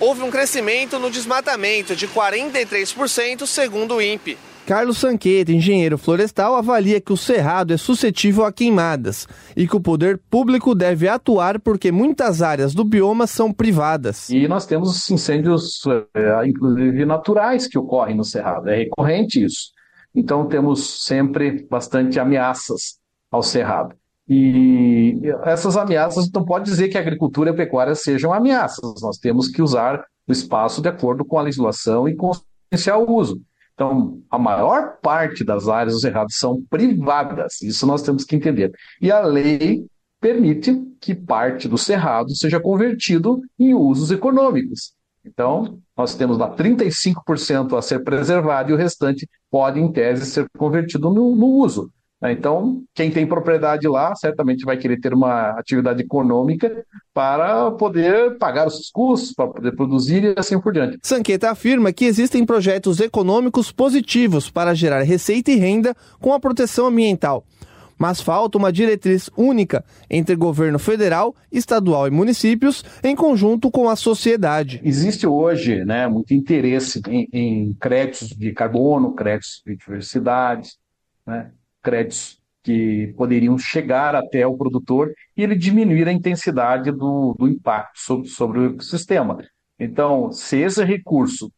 houve um crescimento no desmatamento de 43%, segundo o INPE. Carlos Sanqueta, engenheiro florestal, avalia que o cerrado é suscetível a queimadas e que o poder público deve atuar porque muitas áreas do bioma são privadas. E nós temos incêndios, é, inclusive naturais, que ocorrem no cerrado. É recorrente isso. Então temos sempre bastante ameaças ao cerrado. E essas ameaças não pode dizer que a agricultura e a pecuária sejam ameaças. Nós temos que usar o espaço de acordo com a legislação e com o uso. Então, a maior parte das áreas dos cerrados são privadas, isso nós temos que entender. E a lei permite que parte do cerrado seja convertido em usos econômicos. Então, nós temos lá 35% a ser preservado e o restante pode, em tese, ser convertido no, no uso. Né? Então, quem tem propriedade lá certamente vai querer ter uma atividade econômica para poder pagar os custos, para poder produzir e assim por diante. Sanqueta afirma que existem projetos econômicos positivos para gerar receita e renda com a proteção ambiental. Mas falta uma diretriz única entre governo federal, estadual e municípios, em conjunto com a sociedade. Existe hoje né, muito interesse em, em créditos de carbono, créditos de diversidade, né, créditos que poderiam chegar até o produtor e ele diminuir a intensidade do, do impacto sobre, sobre o ecossistema. Então, se esse recurso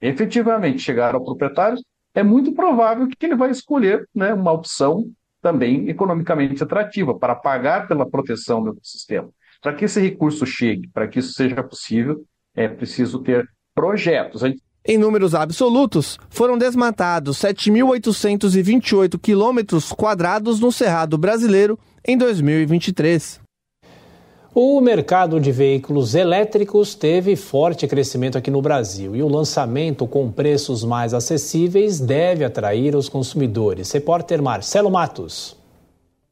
efetivamente chegar ao proprietário, é muito provável que ele vai escolher né, uma opção também economicamente atrativa para pagar pela proteção do ecossistema. Para que esse recurso chegue, para que isso seja possível, é preciso ter projetos. A gente em números absolutos, foram desmatados 7.828 quilômetros quadrados no Cerrado brasileiro em 2023. O mercado de veículos elétricos teve forte crescimento aqui no Brasil e o lançamento com preços mais acessíveis deve atrair os consumidores. Repórter Marcelo Matos.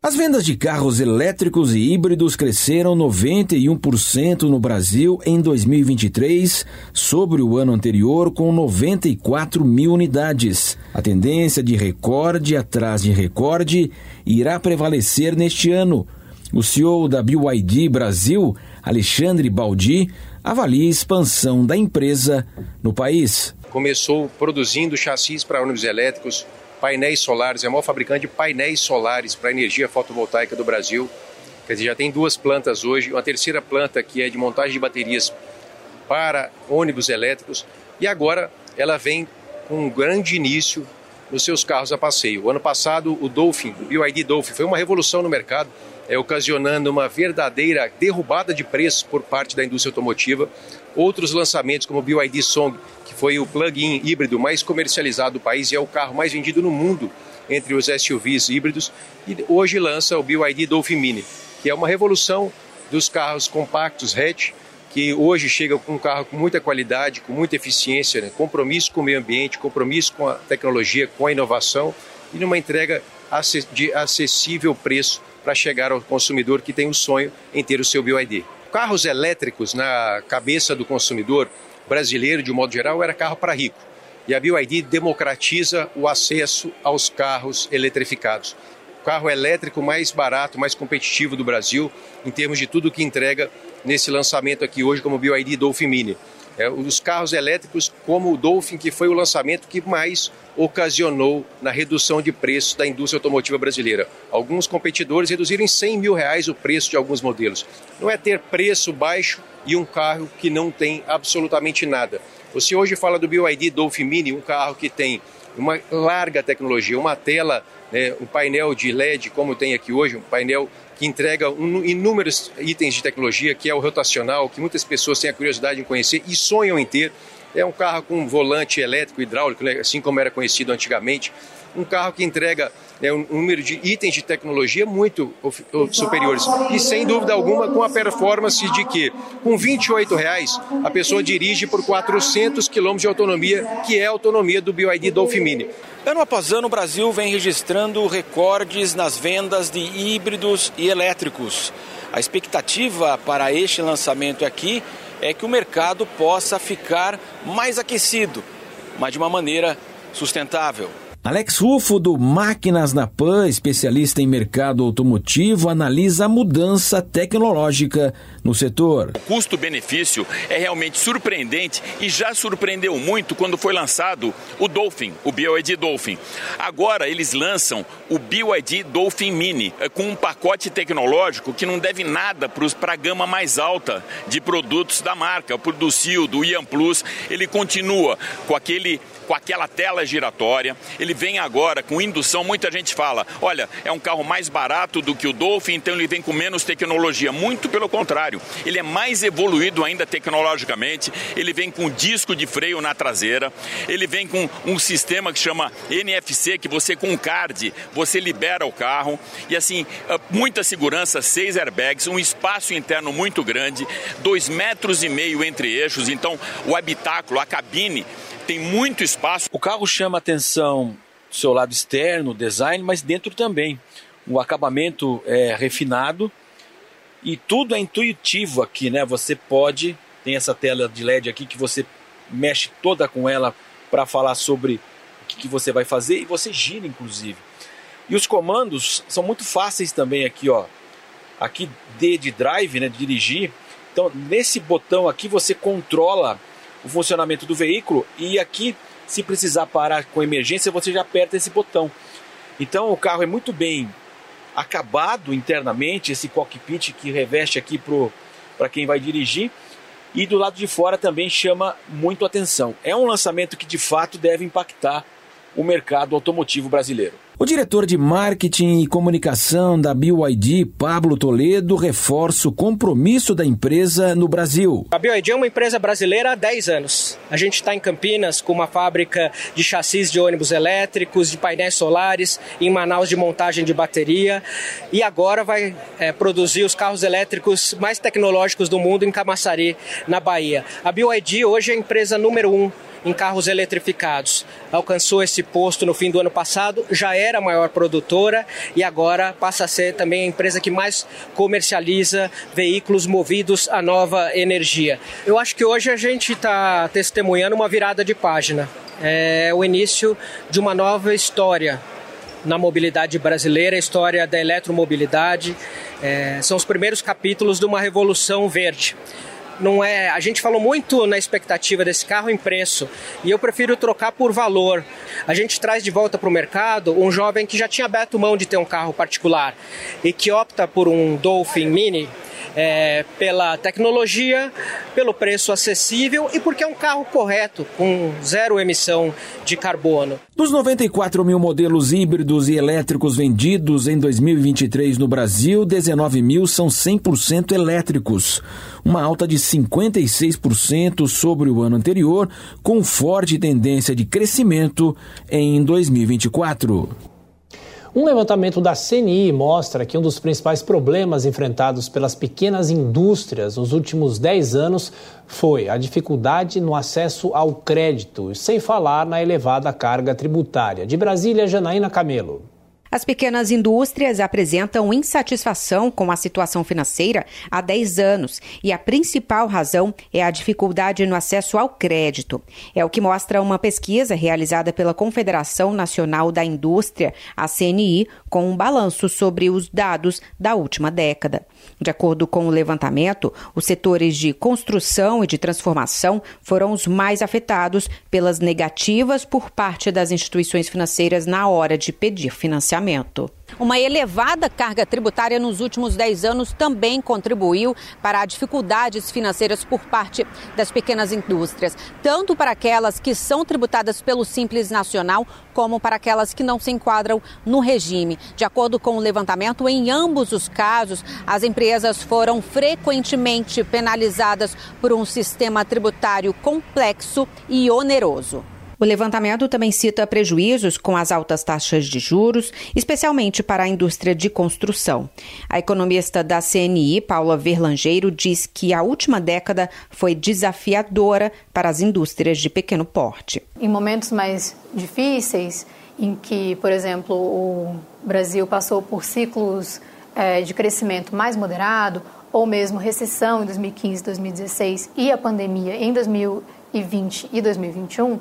As vendas de carros elétricos e híbridos cresceram 91% no Brasil em 2023, sobre o ano anterior, com 94 mil unidades. A tendência de recorde atrás de recorde irá prevalecer neste ano o CEO da BYD Brasil, Alexandre Baldi, avalia a expansão da empresa no país. Começou produzindo chassis para ônibus elétricos, painéis solares, é a maior fabricante de painéis solares para energia fotovoltaica do Brasil. Quer dizer, já tem duas plantas hoje, uma terceira planta que é de montagem de baterias para ônibus elétricos e agora ela vem com um grande início nos seus carros a passeio. O ano passado, o Dolphin, o BYD Dolphin, foi uma revolução no mercado é, ocasionando uma verdadeira derrubada de preços por parte da indústria automotiva. Outros lançamentos, como o BYD Song, foi o plug-in híbrido mais comercializado do país e é o carro mais vendido no mundo entre os SUVs híbridos, e hoje lança o BYD Dolphin Mini, que é uma revolução dos carros compactos hatch, que hoje chega com um carro com muita qualidade, com muita eficiência, né? compromisso com o meio ambiente, compromisso com a tecnologia, com a inovação e numa entrega de acessível preço para chegar ao consumidor que tem o sonho em ter o seu BioID. Carros elétricos na cabeça do consumidor brasileiro, de um modo geral, era carro para rico. E a BioID democratiza o acesso aos carros eletrificados. O carro elétrico mais barato, mais competitivo do Brasil, em termos de tudo que entrega nesse lançamento aqui hoje, como BioID Dolphin Mini é, os carros elétricos, como o Dolphin, que foi o lançamento que mais ocasionou na redução de preços da indústria automotiva brasileira. Alguns competidores reduziram em 100 mil reais o preço de alguns modelos. Não é ter preço baixo e um carro que não tem absolutamente nada. Você hoje fala do BYD Dolphin Mini, um carro que tem uma larga tecnologia, uma tela, né, um painel de LED, como tem aqui hoje, um painel que entrega inúmeros itens de tecnologia, que é o rotacional, que muitas pessoas têm a curiosidade em conhecer e sonham em ter. É um carro com volante elétrico hidráulico, né, assim como era conhecido antigamente. Um carro que entrega né, um número de itens de tecnologia muito superiores. E sem dúvida alguma com a performance de que, com 28 reais, a pessoa dirige por 400 quilômetros de autonomia, que é a autonomia do BYD Dolphin Mini. Ano após ano, o Brasil vem registrando recordes nas vendas de híbridos e elétricos. A expectativa para este lançamento aqui é que o mercado possa ficar mais aquecido, mas de uma maneira sustentável. Alex Rufo, do Máquinas na Pan, especialista em mercado automotivo, analisa a mudança tecnológica no setor. O custo-benefício é realmente surpreendente e já surpreendeu muito quando foi lançado o Dolphin, o BYD Dolphin. Agora eles lançam o BYD Dolphin Mini, eh, com um pacote tecnológico que não deve nada para a gama mais alta de produtos da marca, do Sil, do Ian Plus. Ele continua com aquele com aquela tela giratória. Ele vem agora com indução. Muita gente fala: olha, é um carro mais barato do que o Dolphin, então ele vem com menos tecnologia. Muito pelo contrário, ele é mais evoluído ainda tecnologicamente. Ele vem com disco de freio na traseira. Ele vem com um sistema que chama NFC, que você com card você libera o carro. E assim, ah, muita segurança, seis airbags, um espaço interno muito grande, dois metros e meio entre eixos. Então, o habitáculo, a cabine tem muito espaço. O carro chama atenção do seu lado externo, design, mas dentro também. O acabamento é refinado e tudo é intuitivo aqui, né? Você pode, tem essa tela de LED aqui que você mexe toda com ela para falar sobre o que, que você vai fazer e você gira inclusive. E os comandos são muito fáceis também aqui, ó. Aqui D de drive, né, de dirigir. Então, nesse botão aqui você controla o funcionamento do veículo e aqui, se precisar parar com emergência, você já aperta esse botão. Então o carro é muito bem acabado internamente, esse cockpit que reveste aqui para quem vai dirigir. E do lado de fora também chama muito atenção. É um lançamento que de fato deve impactar o mercado automotivo brasileiro. O diretor de marketing e comunicação da BYD, Pablo Toledo, reforça o compromisso da empresa no Brasil. A BYD é uma empresa brasileira há 10 anos. A gente está em Campinas com uma fábrica de chassis de ônibus elétricos, de painéis solares, em Manaus de montagem de bateria e agora vai é, produzir os carros elétricos mais tecnológicos do mundo em Camaçari, na Bahia. A BYD hoje é a empresa número um em carros eletrificados. Alcançou esse posto no fim do ano passado, já era a maior produtora e agora passa a ser também a empresa que mais comercializa veículos movidos a nova energia. Eu acho que hoje a gente está testemunhando uma virada de página. É o início de uma nova história na mobilidade brasileira, a história da eletromobilidade. É, são os primeiros capítulos de uma revolução verde não é. A gente falou muito na expectativa desse carro em preço e eu prefiro trocar por valor. A gente traz de volta para o mercado um jovem que já tinha aberto mão de ter um carro particular e que opta por um Dolphin Mini é, pela tecnologia, pelo preço acessível e porque é um carro correto, com zero emissão de carbono. Dos 94 mil modelos híbridos e elétricos vendidos em 2023 no Brasil, 19 mil são 100% elétricos, uma alta de 56% sobre o ano anterior, com forte tendência de crescimento em 2024. Um levantamento da CNI mostra que um dos principais problemas enfrentados pelas pequenas indústrias nos últimos 10 anos foi a dificuldade no acesso ao crédito, sem falar na elevada carga tributária. De Brasília, Janaína Camelo. As pequenas indústrias apresentam insatisfação com a situação financeira há 10 anos e a principal razão é a dificuldade no acesso ao crédito. É o que mostra uma pesquisa realizada pela Confederação Nacional da Indústria, a CNI, com um balanço sobre os dados da última década. De acordo com o levantamento, os setores de construção e de transformação foram os mais afetados pelas negativas por parte das instituições financeiras na hora de pedir financiamento. Uma elevada carga tributária nos últimos 10 anos também contribuiu para dificuldades financeiras por parte das pequenas indústrias, tanto para aquelas que são tributadas pelo Simples Nacional, como para aquelas que não se enquadram no regime. De acordo com o levantamento, em ambos os casos, as empresas foram frequentemente penalizadas por um sistema tributário complexo e oneroso. O levantamento também cita prejuízos com as altas taxas de juros, especialmente para a indústria de construção. A economista da CNI, Paula Verlangeiro, diz que a última década foi desafiadora para as indústrias de pequeno porte. Em momentos mais difíceis, em que, por exemplo, o Brasil passou por ciclos é, de crescimento mais moderado, ou mesmo recessão em 2015, 2016 e a pandemia em 2020 e 2021,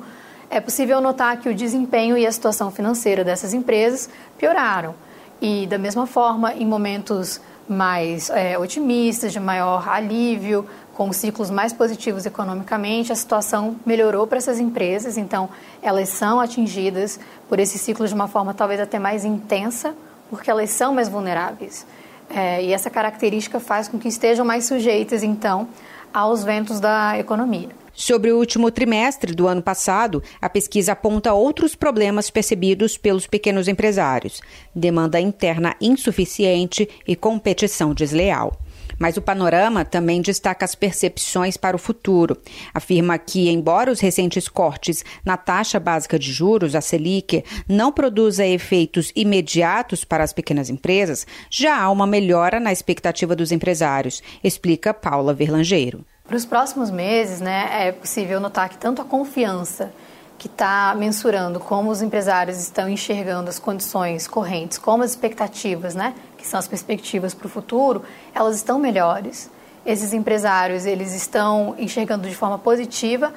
é possível notar que o desempenho e a situação financeira dessas empresas pioraram. E, da mesma forma, em momentos mais é, otimistas, de maior alívio, com ciclos mais positivos economicamente, a situação melhorou para essas empresas, então elas são atingidas por esse ciclo de uma forma talvez até mais intensa, porque elas são mais vulneráveis. É, e essa característica faz com que estejam mais sujeitas, então, aos ventos da economia. Sobre o último trimestre do ano passado, a pesquisa aponta outros problemas percebidos pelos pequenos empresários: demanda interna insuficiente e competição desleal. Mas o panorama também destaca as percepções para o futuro. Afirma que, embora os recentes cortes na taxa básica de juros, a Selic, não produza efeitos imediatos para as pequenas empresas, já há uma melhora na expectativa dos empresários, explica Paula Verlangeiro. Para os próximos meses, né, é possível notar que tanto a confiança que está mensurando como os empresários estão enxergando as condições correntes, como as expectativas, né, que são as perspectivas para o futuro, elas estão melhores. Esses empresários eles estão enxergando de forma positiva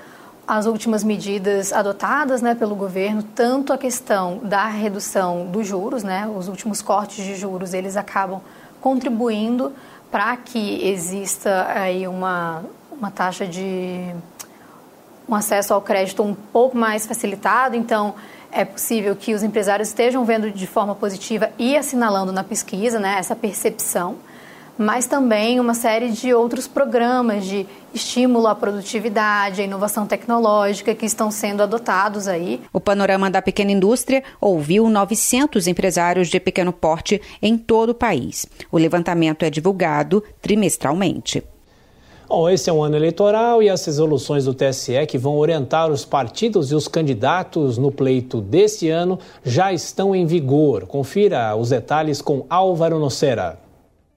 as últimas medidas adotadas né, pelo governo, tanto a questão da redução dos juros, né, os últimos cortes de juros, eles acabam contribuindo para que exista aí uma, uma taxa de um acesso ao crédito um pouco mais facilitado, então é possível que os empresários estejam vendo de forma positiva e assinalando na pesquisa né, essa percepção, mas também uma série de outros programas de estímulo à produtividade, à inovação tecnológica que estão sendo adotados aí. O panorama da pequena indústria ouviu 900 empresários de pequeno porte em todo o país. O levantamento é divulgado trimestralmente. Bom, esse é um ano eleitoral e as resoluções do TSE que vão orientar os partidos e os candidatos no pleito desse ano já estão em vigor. Confira os detalhes com Álvaro Nocera.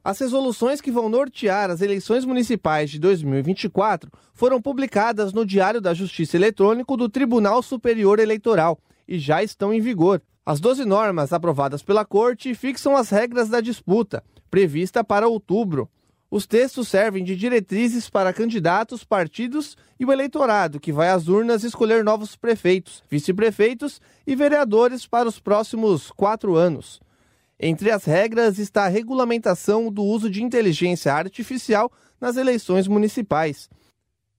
As resoluções que vão nortear as eleições municipais de 2024 foram publicadas no Diário da Justiça Eletrônico do Tribunal Superior Eleitoral e já estão em vigor. As 12 normas aprovadas pela Corte fixam as regras da disputa, prevista para outubro. Os textos servem de diretrizes para candidatos, partidos e o eleitorado, que vai às urnas escolher novos prefeitos, vice-prefeitos e vereadores para os próximos quatro anos. Entre as regras está a regulamentação do uso de inteligência artificial nas eleições municipais.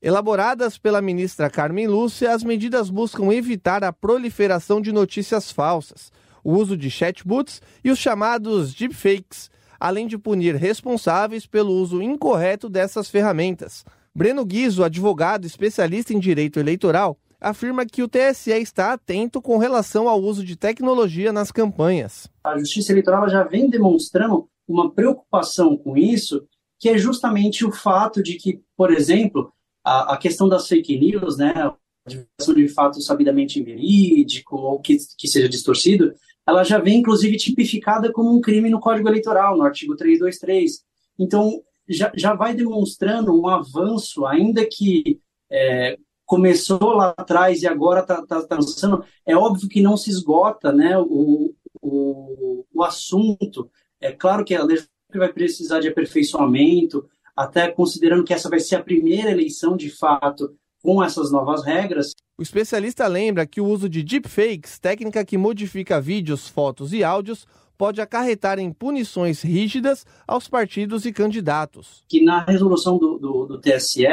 Elaboradas pela ministra Carmen Lúcia, as medidas buscam evitar a proliferação de notícias falsas, o uso de chatbots e os chamados deepfakes além de punir responsáveis pelo uso incorreto dessas ferramentas. Breno Guizo, advogado especialista em direito eleitoral, afirma que o TSE está atento com relação ao uso de tecnologia nas campanhas. A Justiça Eleitoral já vem demonstrando uma preocupação com isso, que é justamente o fato de que, por exemplo, a, a questão das fake news, né, a divulgação de fato sabidamente inverídico ou que, que seja distorcido, ela já vem, inclusive, tipificada como um crime no Código Eleitoral, no artigo 323. Então, já, já vai demonstrando um avanço, ainda que é, começou lá atrás e agora está tá, tá avançando, é óbvio que não se esgota né, o, o, o assunto. É claro que a legislação vai precisar de aperfeiçoamento, até considerando que essa vai ser a primeira eleição, de fato, com essas novas regras. O especialista lembra que o uso de deepfakes, técnica que modifica vídeos, fotos e áudios, pode acarretar em punições rígidas aos partidos e candidatos. Que na resolução do, do, do TSE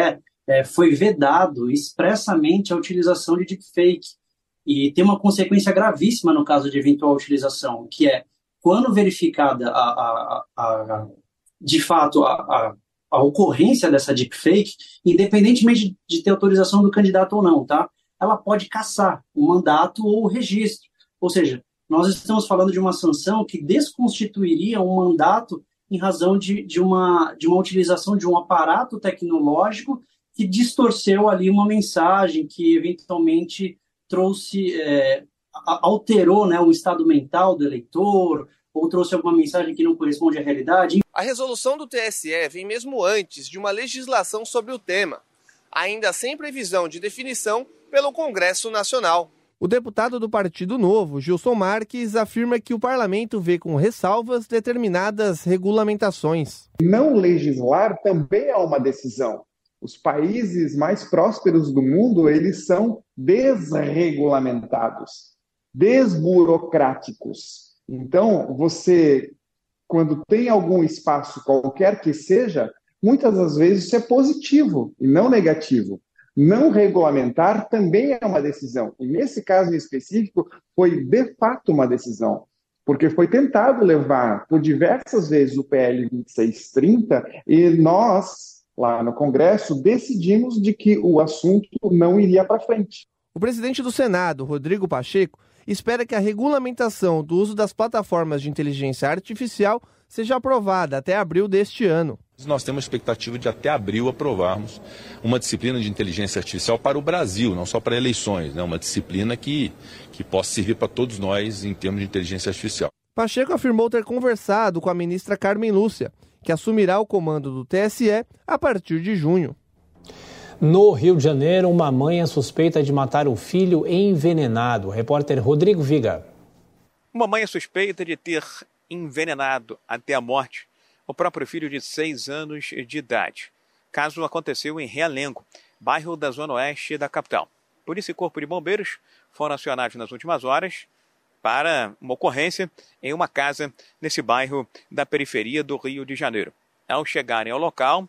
é, foi vedado expressamente a utilização de deepfake. E tem uma consequência gravíssima no caso de eventual utilização, que é quando verificada a, a, a, a de fato a, a ocorrência dessa deepfake, independentemente de ter autorização do candidato ou não, tá? Ela pode caçar o mandato ou o registro. Ou seja, nós estamos falando de uma sanção que desconstituiria um mandato em razão de, de, uma, de uma utilização de um aparato tecnológico que distorceu ali uma mensagem que eventualmente trouxe, é, alterou né, o estado mental do eleitor, ou trouxe alguma mensagem que não corresponde à realidade. A resolução do TSE vem mesmo antes de uma legislação sobre o tema, ainda sem previsão de definição pelo Congresso Nacional. O deputado do Partido Novo, Gilson Marques, afirma que o parlamento vê com ressalvas determinadas regulamentações. Não legislar também é uma decisão. Os países mais prósperos do mundo, eles são desregulamentados, desburocráticos. Então, você, quando tem algum espaço, qualquer que seja, muitas das vezes isso é positivo e não negativo. Não regulamentar também é uma decisão. E nesse caso em específico, foi de fato uma decisão. Porque foi tentado levar por diversas vezes o PL 2630 e nós, lá no Congresso, decidimos de que o assunto não iria para frente. O presidente do Senado, Rodrigo Pacheco, espera que a regulamentação do uso das plataformas de inteligência artificial seja aprovada até abril deste ano. Nós temos a expectativa de até abril aprovarmos uma disciplina de inteligência artificial para o Brasil, não só para eleições, né? uma disciplina que, que possa servir para todos nós em termos de inteligência artificial. Pacheco afirmou ter conversado com a ministra Carmen Lúcia, que assumirá o comando do TSE a partir de junho. No Rio de Janeiro, uma mãe é suspeita de matar o filho envenenado. Repórter Rodrigo Viga. Uma mãe é suspeita de ter envenenado até a morte o próprio filho de seis anos de idade. Caso aconteceu em Realengo, bairro da zona oeste da capital. Polícia e Corpo de Bombeiros foram acionados nas últimas horas para uma ocorrência em uma casa nesse bairro da periferia do Rio de Janeiro. Ao chegarem ao local,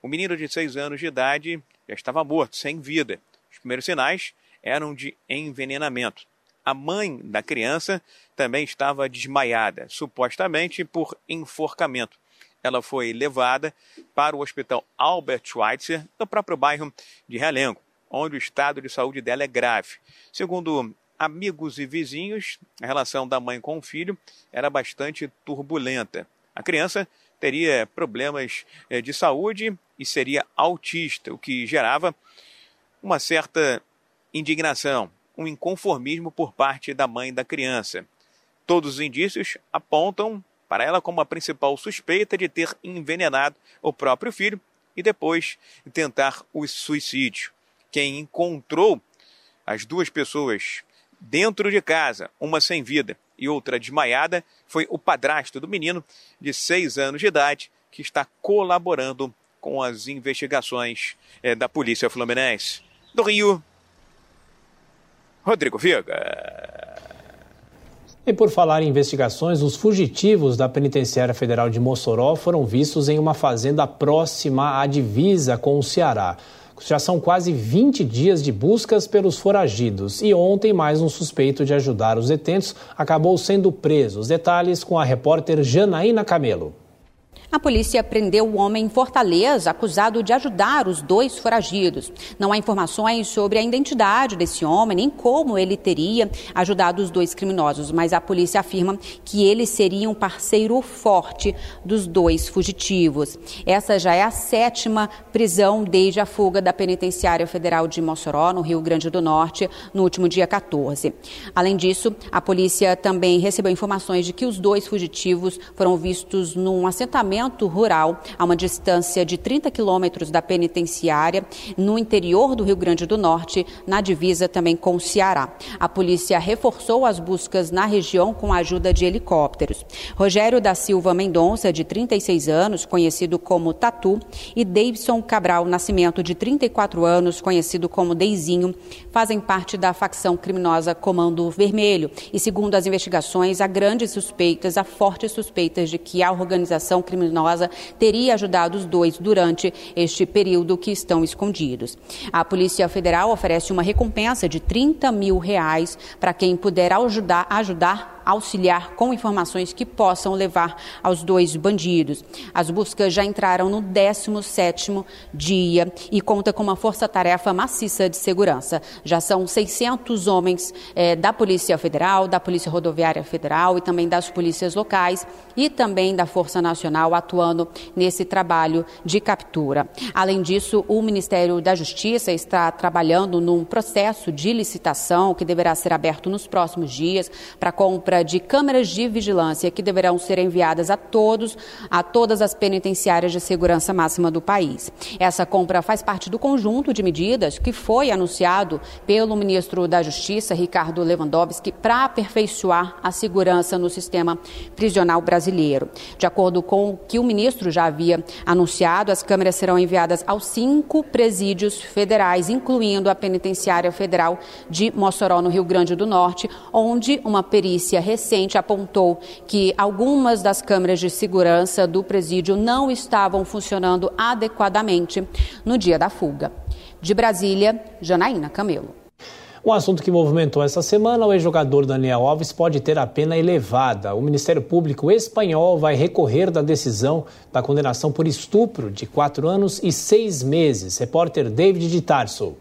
o menino de seis anos de idade já estava morto, sem vida. Os primeiros sinais eram de envenenamento. A mãe da criança também estava desmaiada, supostamente por enforcamento. ela foi levada para o Hospital Albert Schweitzer, no próprio bairro de Realengo, onde o estado de saúde dela é grave. Segundo amigos e vizinhos, a relação da mãe com o filho era bastante turbulenta. A criança teria problemas eh, de saúde e seria autista, o que gerava uma certa indignação, um inconformismo por parte da mãe da criança. Todos os indícios apontam para ela como a principal suspeita de ter envenenado o próprio filho e depois tentar o suicídio. Quem encontrou as duas pessoas dentro de casa, uma sem vida e outra desmaiada, foi o padrasto do menino, de seis anos de idade, que está colaborando com as investigações é, da Polícia Fluminense. Do Rio, Rodrigo Viga. E por falar em investigações, os fugitivos da Penitenciária Federal de Mossoró foram vistos em uma fazenda próxima à divisa com o Ceará. Já são quase 20 dias de buscas pelos foragidos e ontem mais um suspeito de ajudar os detentos acabou sendo preso. Os detalhes com a repórter Janaína Camelo. A polícia prendeu o homem em Fortaleza, acusado de ajudar os dois foragidos. Não há informações sobre a identidade desse homem, nem como ele teria ajudado os dois criminosos, mas a polícia afirma que ele seria um parceiro forte dos dois fugitivos. Essa já é a sétima prisão desde a fuga da Penitenciária Federal de Mossoró, no Rio Grande do Norte, no último dia 14. Além disso, a polícia também recebeu informações de que os dois fugitivos foram vistos num assentamento rural, a uma distância de 30 quilômetros da penitenciária, no interior do Rio Grande do Norte, na divisa também com o Ceará. A polícia reforçou as buscas na região com a ajuda de helicópteros. Rogério da Silva Mendonça, de 36 anos, conhecido como Tatu, e Davidson Cabral Nascimento, de 34 anos, conhecido como Deizinho, fazem parte da facção criminosa Comando Vermelho. E segundo as investigações, há grandes suspeitas, há fortes suspeitas de que a organização criminosa criminosa teria ajudado os dois durante este período que estão escondidos. A Polícia Federal oferece uma recompensa de 30 mil reais para quem puder ajudar, ajudar auxiliar com informações que possam levar aos dois bandidos. As buscas já entraram no 17º dia e conta com uma força-tarefa maciça de segurança. Já são 600 homens eh, da Polícia Federal, da Polícia Rodoviária Federal e também das polícias locais e também da Força Nacional atuando nesse trabalho de captura. Além disso, o Ministério da Justiça está trabalhando num processo de licitação que deverá ser aberto nos próximos dias para de câmeras de vigilância que deverão ser enviadas a todos, a todas as penitenciárias de segurança máxima do país. Essa compra faz parte do conjunto de medidas que foi anunciado pelo ministro da Justiça, Ricardo Lewandowski, para aperfeiçoar a segurança no sistema prisional brasileiro. De acordo com o que o ministro já havia anunciado, as câmeras serão enviadas aos cinco presídios federais, incluindo a penitenciária federal de Mossoró, no Rio Grande do Norte, onde uma perícia recente apontou que algumas das câmeras de segurança do presídio não estavam funcionando adequadamente no dia da fuga. De Brasília, Janaína Camelo. Um assunto que movimentou essa semana, o ex-jogador Daniel Alves pode ter a pena elevada. O Ministério Público espanhol vai recorrer da decisão da condenação por estupro de quatro anos e seis meses. Repórter David de Tarso.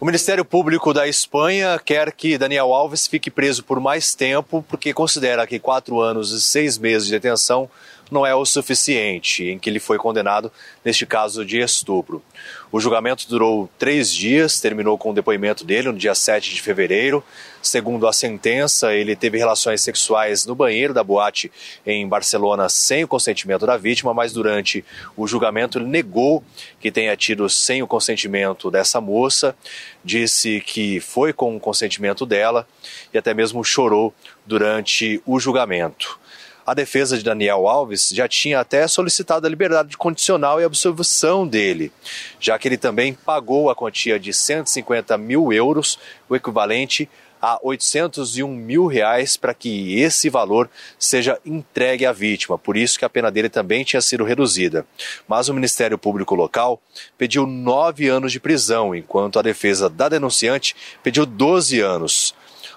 O Ministério Público da Espanha quer que Daniel Alves fique preso por mais tempo, porque considera que quatro anos e seis meses de detenção não é o suficiente, em que ele foi condenado neste caso de estupro. O julgamento durou três dias, terminou com o depoimento dele no dia 7 de fevereiro. Segundo a sentença, ele teve relações sexuais no banheiro da boate em Barcelona sem o consentimento da vítima, mas durante o julgamento ele negou que tenha tido sem o consentimento dessa moça, disse que foi com o consentimento dela e até mesmo chorou durante o julgamento. A defesa de Daniel Alves já tinha até solicitado a liberdade condicional e absolvição dele, já que ele também pagou a quantia de 150 mil euros, o equivalente a 801 mil reais para que esse valor seja entregue à vítima. Por isso que a pena dele também tinha sido reduzida. Mas o Ministério Público local pediu nove anos de prisão, enquanto a defesa da denunciante pediu 12 anos.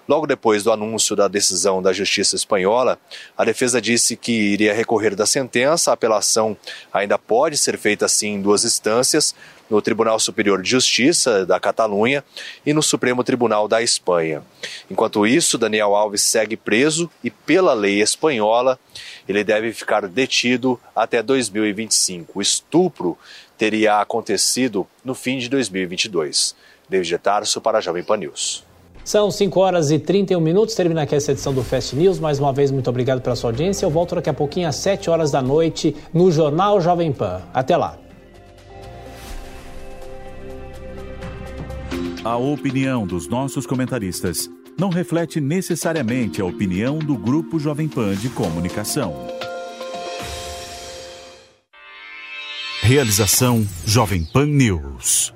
Logo depois do anúncio da decisão da Justiça Espanhola, a defesa disse que iria recorrer da sentença. A apelação ainda pode ser feita assim em duas instâncias, no Tribunal Superior de Justiça da Catalunha e no Supremo Tribunal da Espanha. Enquanto isso, Daniel Alves segue preso e, pela lei espanhola, ele deve ficar detido até 2025. O estupro teria acontecido no fim de 2022. David Tarso para a Jovem Pan News. São 5 horas e 31 minutos, termina aqui essa edição do Fast News. Mais uma vez, muito obrigado pela sua audiência. Eu volto daqui a pouquinho às 7 horas da noite no Jornal Jovem Pan. Até lá. A opinião dos nossos comentaristas não reflete necessariamente a opinião do Grupo Jovem Pan de Comunicação. Realização Jovem Pan News.